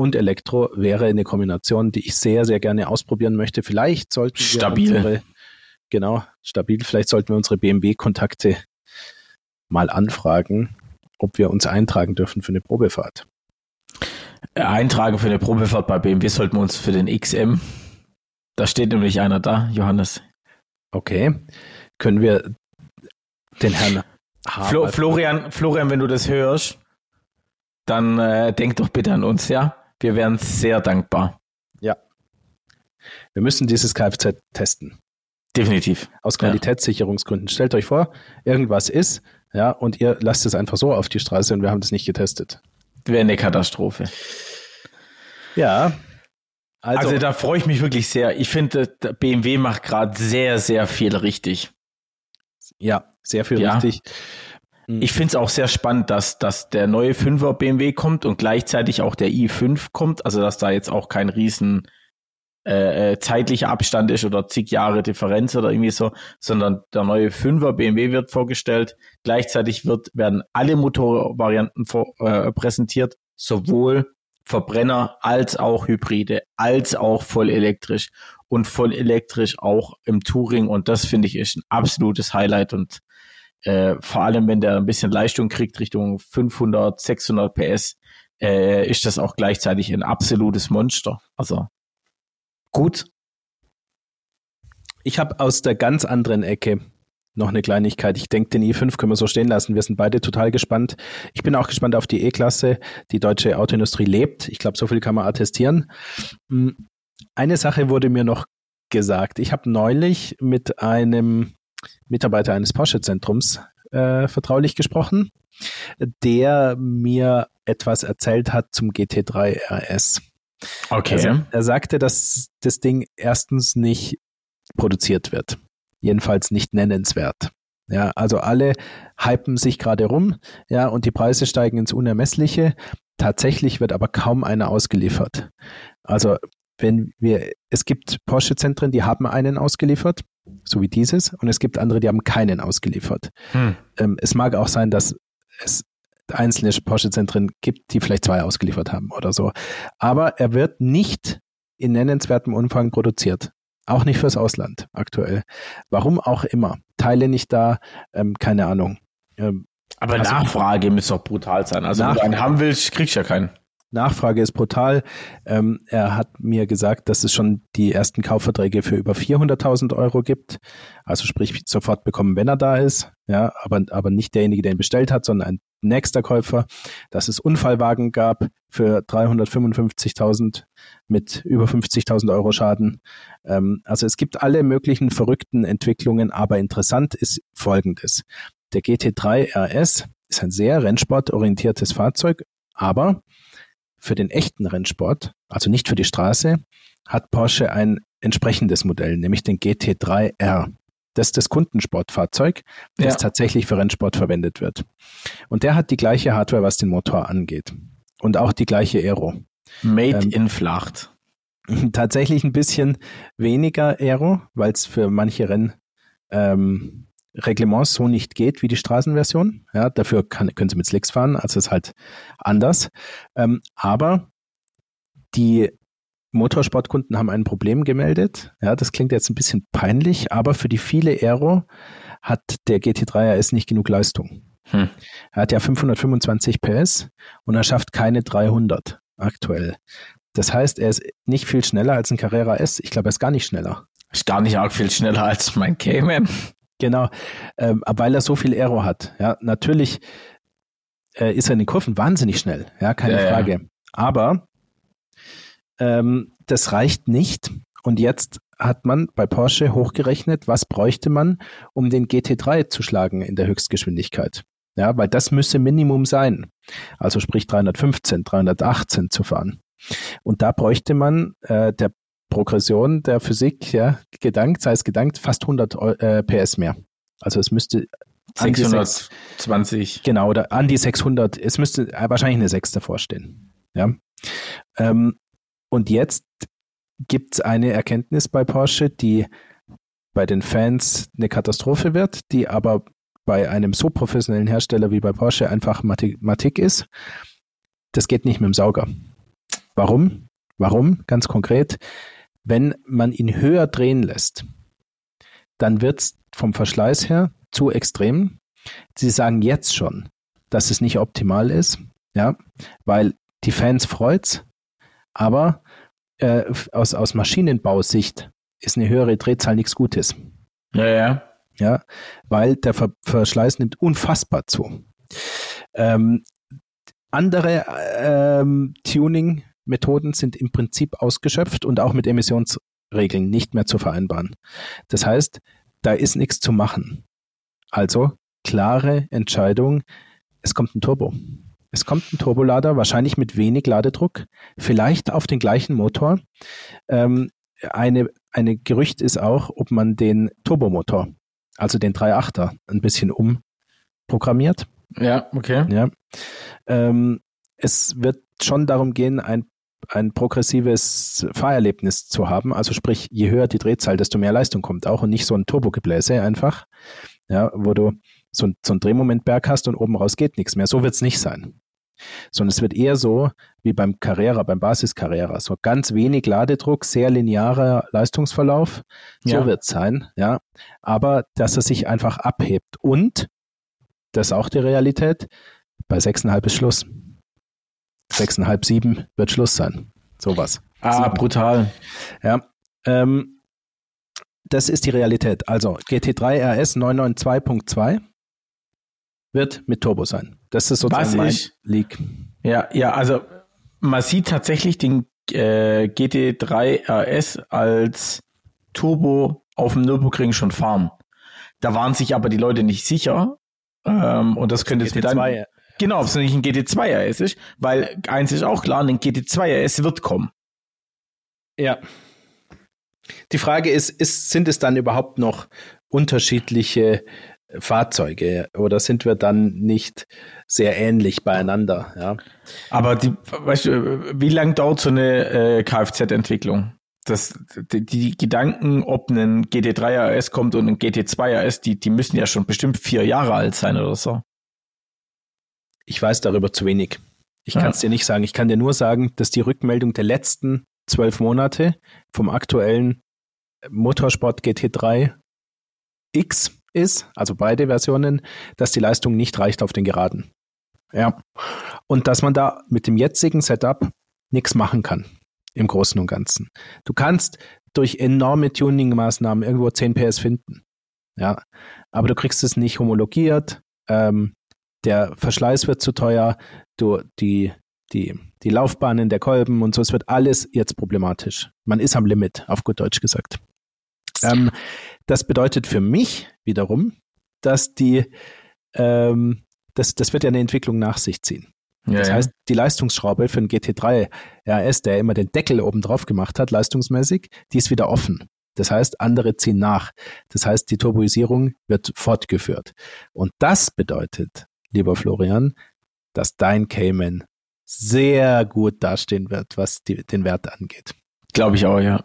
und Elektro wäre eine Kombination, die ich sehr, sehr gerne ausprobieren möchte. Vielleicht sollten wir stabil. unsere, genau, stabil, vielleicht sollten wir unsere BMW-Kontakte mal anfragen, ob wir uns eintragen dürfen für eine Probefahrt. Eintragen für eine Probefahrt bei BMW sollten wir uns für den XM. Da steht nämlich einer da, Johannes. Okay. Können wir den Herrn Flo, Florian, Florian, wenn du das hörst, dann äh, denk doch bitte an uns, ja? Wir wären sehr dankbar. Ja. Wir müssen dieses Kfz testen. Definitiv. Aus Qualitätssicherungsgründen. Ja. Stellt euch vor, irgendwas ist, ja, und ihr lasst es einfach so auf die Straße und wir haben das nicht getestet. Wäre eine Katastrophe. Ja. Also, also da freue ich mich wirklich sehr. Ich finde, BMW macht gerade sehr, sehr viel richtig. Ja, sehr viel ja. richtig. Mhm. Ich finde es auch sehr spannend, dass, dass der neue 5er BMW kommt und gleichzeitig auch der i5 kommt. Also dass da jetzt auch kein riesen äh, äh, zeitlicher Abstand ist oder zig Jahre Differenz oder irgendwie so, sondern der neue 5er BMW wird vorgestellt. Gleichzeitig wird, werden alle Motorvarianten vor, äh, präsentiert, sowohl Verbrenner als auch Hybride, als auch voll elektrisch und voll elektrisch auch im Touring. Und das finde ich ist ein absolutes Highlight und äh, vor allem, wenn der ein bisschen Leistung kriegt Richtung 500, 600 PS, äh, ist das auch gleichzeitig ein absolutes Monster. Also gut. Ich habe aus der ganz anderen Ecke noch eine Kleinigkeit. Ich denke, den i5 können wir so stehen lassen. Wir sind beide total gespannt. Ich bin auch gespannt auf die E-Klasse. Die deutsche Autoindustrie lebt. Ich glaube, so viel kann man attestieren. Hm, eine Sache wurde mir noch gesagt. Ich habe neulich mit einem Mitarbeiter eines Porsche-Zentrums äh, vertraulich gesprochen, der mir etwas erzählt hat zum GT3 RS. Okay. Also, er sagte, dass das Ding erstens nicht produziert wird. Jedenfalls nicht nennenswert. Ja, also alle hypen sich gerade rum, ja, und die Preise steigen ins Unermessliche. Tatsächlich wird aber kaum einer ausgeliefert. Also wenn wir, es gibt Porsche-Zentren, die haben einen ausgeliefert, so wie dieses, und es gibt andere, die haben keinen ausgeliefert. Hm. Ähm, es mag auch sein, dass es einzelne Porsche-Zentren gibt, die vielleicht zwei ausgeliefert haben oder so. Aber er wird nicht in nennenswertem Umfang produziert. Auch nicht fürs Ausland aktuell. Warum auch immer. Teile nicht da, ähm, keine Ahnung. Ähm, Aber also, Nachfrage müsste doch brutal sein. Also wenn du einen haben willst, kriegst du ja keinen. Nachfrage ist brutal. Ähm, er hat mir gesagt, dass es schon die ersten Kaufverträge für über 400.000 Euro gibt. Also sprich sofort bekommen, wenn er da ist. Ja, aber, aber nicht derjenige, der ihn bestellt hat, sondern ein nächster Käufer. Dass es Unfallwagen gab für 355.000 mit über 50.000 Euro Schaden. Ähm, also es gibt alle möglichen verrückten Entwicklungen, aber interessant ist Folgendes. Der GT3 RS ist ein sehr rennsportorientiertes Fahrzeug, aber für den echten Rennsport, also nicht für die Straße, hat Porsche ein entsprechendes Modell, nämlich den GT3R. Das ist das Kundensportfahrzeug, das ja. tatsächlich für Rennsport verwendet wird. Und der hat die gleiche Hardware, was den Motor angeht. Und auch die gleiche Aero. Made ähm, in Flacht. <laughs> Tatsächlich ein bisschen weniger Aero, weil es für manche Rennen ähm, Reglements so nicht geht wie die Straßenversion. Ja, dafür kann, können sie mit Slicks fahren, also ist halt anders. Ähm, aber die Motorsportkunden haben ein Problem gemeldet. Ja, das klingt jetzt ein bisschen peinlich, aber für die viele Aero hat der GT3 RS nicht genug Leistung. Hm. Er hat ja 525 PS und er schafft keine 300 aktuell. Das heißt, er ist nicht viel schneller als ein Carrera S. Ich glaube, er ist gar nicht schneller. Ist gar nicht arg viel schneller als mein Cayman. Genau, ähm, weil er so viel Aero hat. Ja, natürlich äh, ist er in den Kurven wahnsinnig schnell, ja, keine ja, Frage. Ja. Aber ähm, das reicht nicht. Und jetzt hat man bei Porsche hochgerechnet, was bräuchte man, um den GT3 zu schlagen in der Höchstgeschwindigkeit. Ja, weil das müsse Minimum sein. Also sprich 315, 318 zu fahren. Und da bräuchte man äh, der Progression der Physik, ja, gedankt, sei es gedankt, fast 100 äh, PS mehr. Also es müsste 620. genau, oder an die 600. Es müsste äh, wahrscheinlich eine 6 davor stehen. Ja. Ähm, und jetzt gibt es eine Erkenntnis bei Porsche, die bei den Fans eine Katastrophe wird, die aber bei einem so professionellen Hersteller wie bei Porsche einfach Mathematik ist. Das geht nicht mit dem Sauger. Warum? Warum? Ganz konkret wenn man ihn höher drehen lässt, dann wird es vom Verschleiß her zu extrem. Sie sagen jetzt schon, dass es nicht optimal ist, ja, weil die Fans freut's, aber äh, aus, aus Maschinenbausicht ist eine höhere Drehzahl nichts Gutes. Ja, ja. Ja, weil der Ver Verschleiß nimmt unfassbar zu. Ähm, andere ähm, Tuning Methoden sind im Prinzip ausgeschöpft und auch mit Emissionsregeln nicht mehr zu vereinbaren. Das heißt, da ist nichts zu machen. Also klare Entscheidung, es kommt ein Turbo. Es kommt ein Turbolader, wahrscheinlich mit wenig Ladedruck, vielleicht auf den gleichen Motor. Ähm, eine, eine Gerücht ist auch, ob man den Turbomotor, also den 3.8er, ein bisschen umprogrammiert. Ja, okay. Ja. Ähm, es wird schon darum gehen, ein ein progressives Fahrerlebnis zu haben. Also sprich, je höher die Drehzahl, desto mehr Leistung kommt auch und nicht so ein Turbogebläse einfach, ja, wo du so ein, so ein Drehmomentberg hast und oben raus geht nichts mehr. So wird es nicht sein. Sondern es wird eher so wie beim Carrera, beim Basis Carrera. So ganz wenig Ladedruck, sehr linearer Leistungsverlauf. So ja. wird es sein, ja. Aber dass er sich einfach abhebt. Und, das ist auch die Realität, bei 6,5 ist Schluss sechseinhalb, sieben wird Schluss sein. Sowas. Ah, sieben. brutal. Ja. Ähm, das ist die Realität. Also GT3 RS 992.2 wird mit Turbo sein. Das ist sozusagen Was mein ich, Leak. Ja, ja, also man sieht tatsächlich den äh, GT3 RS als Turbo auf dem Nürburgring schon fahren. Da waren sich aber die Leute nicht sicher. Ähm, und das könnte jetzt mit einem, Genau, ob es nicht ein GT2 RS ist, weil eins ist auch klar, ein GT2 RS wird kommen. Ja. Die Frage ist, ist, sind es dann überhaupt noch unterschiedliche Fahrzeuge oder sind wir dann nicht sehr ähnlich beieinander? Ja. Aber die, weißt du, wie lange dauert so eine äh, Kfz-Entwicklung? das, die, die Gedanken, ob ein GT3 RS kommt und ein GT2 RS, die, die müssen ja schon bestimmt vier Jahre alt sein oder so. Ich weiß darüber zu wenig. Ich ja. kann es dir nicht sagen. Ich kann dir nur sagen, dass die Rückmeldung der letzten zwölf Monate vom aktuellen Motorsport GT3 X ist, also beide Versionen, dass die Leistung nicht reicht auf den Geraden. Ja. Und dass man da mit dem jetzigen Setup nichts machen kann. Im Großen und Ganzen. Du kannst durch enorme Tuning-Maßnahmen irgendwo 10 PS finden. Ja. Aber du kriegst es nicht homologiert. Ähm, der Verschleiß wird zu teuer. Du, die, die, die Laufbahnen der Kolben und so, es wird alles jetzt problematisch. Man ist am Limit, auf gut Deutsch gesagt. Ähm, das bedeutet für mich wiederum, dass die, ähm, das, das wird ja eine Entwicklung nach sich ziehen. Ja, das heißt, die Leistungsschraube für einen GT3 RS, der immer den Deckel oben drauf gemacht hat, leistungsmäßig, die ist wieder offen. Das heißt, andere ziehen nach. Das heißt, die Turboisierung wird fortgeführt. Und das bedeutet, lieber Florian, dass dein Cayman sehr gut dastehen wird, was die, den Wert angeht. Glaube ich auch, ja.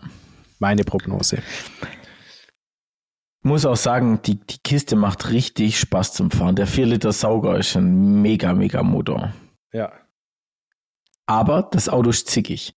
Meine Prognose muss auch sagen, die, die Kiste macht richtig Spaß zum Fahren. Der 4 Liter Sauger ist ein mega, mega Motor. Ja. Aber das Auto ist zickig.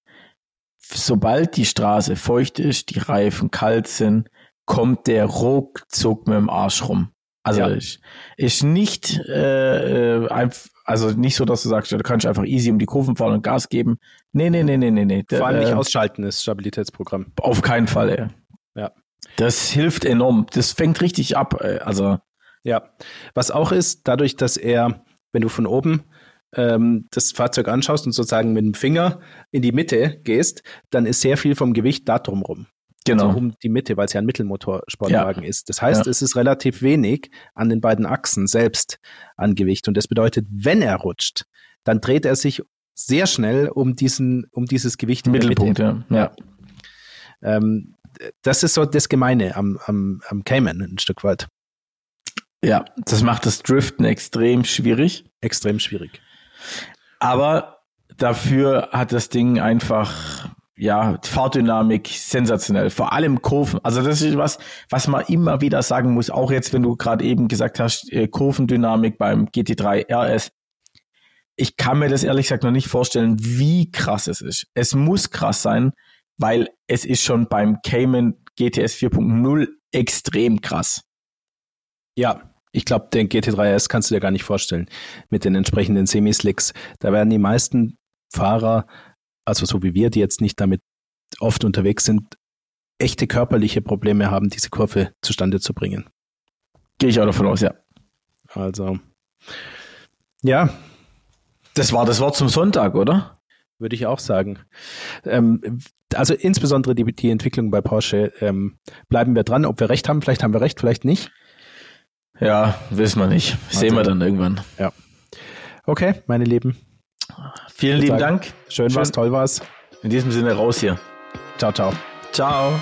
Sobald die Straße feucht ist, die Reifen kalt sind, kommt der ruckzuck mit dem Arsch rum. Also ja. ist, ist nicht äh, äh also nicht so, dass du sagst, du kannst einfach easy um die Kurven fahren und Gas geben. Nee, nee, nee, nee, nee, nee. Vor allem nicht äh, ausschalten, das Stabilitätsprogramm. Auf keinen Fall, ey. Ja. Das hilft enorm. Das fängt richtig ab. Äh, also. Ja. Was auch ist, dadurch, dass er, wenn du von oben ähm, das Fahrzeug anschaust und sozusagen mit dem Finger in die Mitte gehst, dann ist sehr viel vom Gewicht da drumrum. Genau. Also um die Mitte, weil es ja ein Mittelmotorsportwagen ja. ist. Das heißt, ja. es ist relativ wenig an den beiden Achsen selbst an Gewicht. Und das bedeutet, wenn er rutscht, dann dreht er sich sehr schnell um diesen, um dieses Gewicht im Mittelpunkt, ja. ja. Ähm, das ist so das Gemeine am, am, am Cayman ein Stück weit. Ja, das macht das Driften extrem schwierig. Extrem schwierig. Aber dafür hat das Ding einfach, ja, Fahrdynamik sensationell. Vor allem Kurven. Also das ist was, was man immer wieder sagen muss. Auch jetzt, wenn du gerade eben gesagt hast, äh, Kurvendynamik beim GT3 RS. Ich kann mir das ehrlich gesagt noch nicht vorstellen, wie krass es ist. Es muss krass sein, weil es ist schon beim Cayman GTS 4.0 extrem krass. Ja, ich glaube, den GT3S kannst du dir gar nicht vorstellen mit den entsprechenden Semislicks. Da werden die meisten Fahrer, also so wie wir, die jetzt nicht damit oft unterwegs sind, echte körperliche Probleme haben, diese Kurve zustande zu bringen. Gehe ich auch davon aus, ja. Also, ja. Das war das Wort zum Sonntag, oder? würde ich auch sagen. Ähm, also insbesondere die, die Entwicklung bei Porsche, ähm, bleiben wir dran, ob wir recht haben, vielleicht haben wir recht, vielleicht nicht. Ja, wissen wir nicht. Warte. Sehen wir dann irgendwann. Ja. Okay, meine Lieben. Vielen lieben Dank. Schön, Schön war's, toll war's. In diesem Sinne raus hier. Ciao, ciao. Ciao.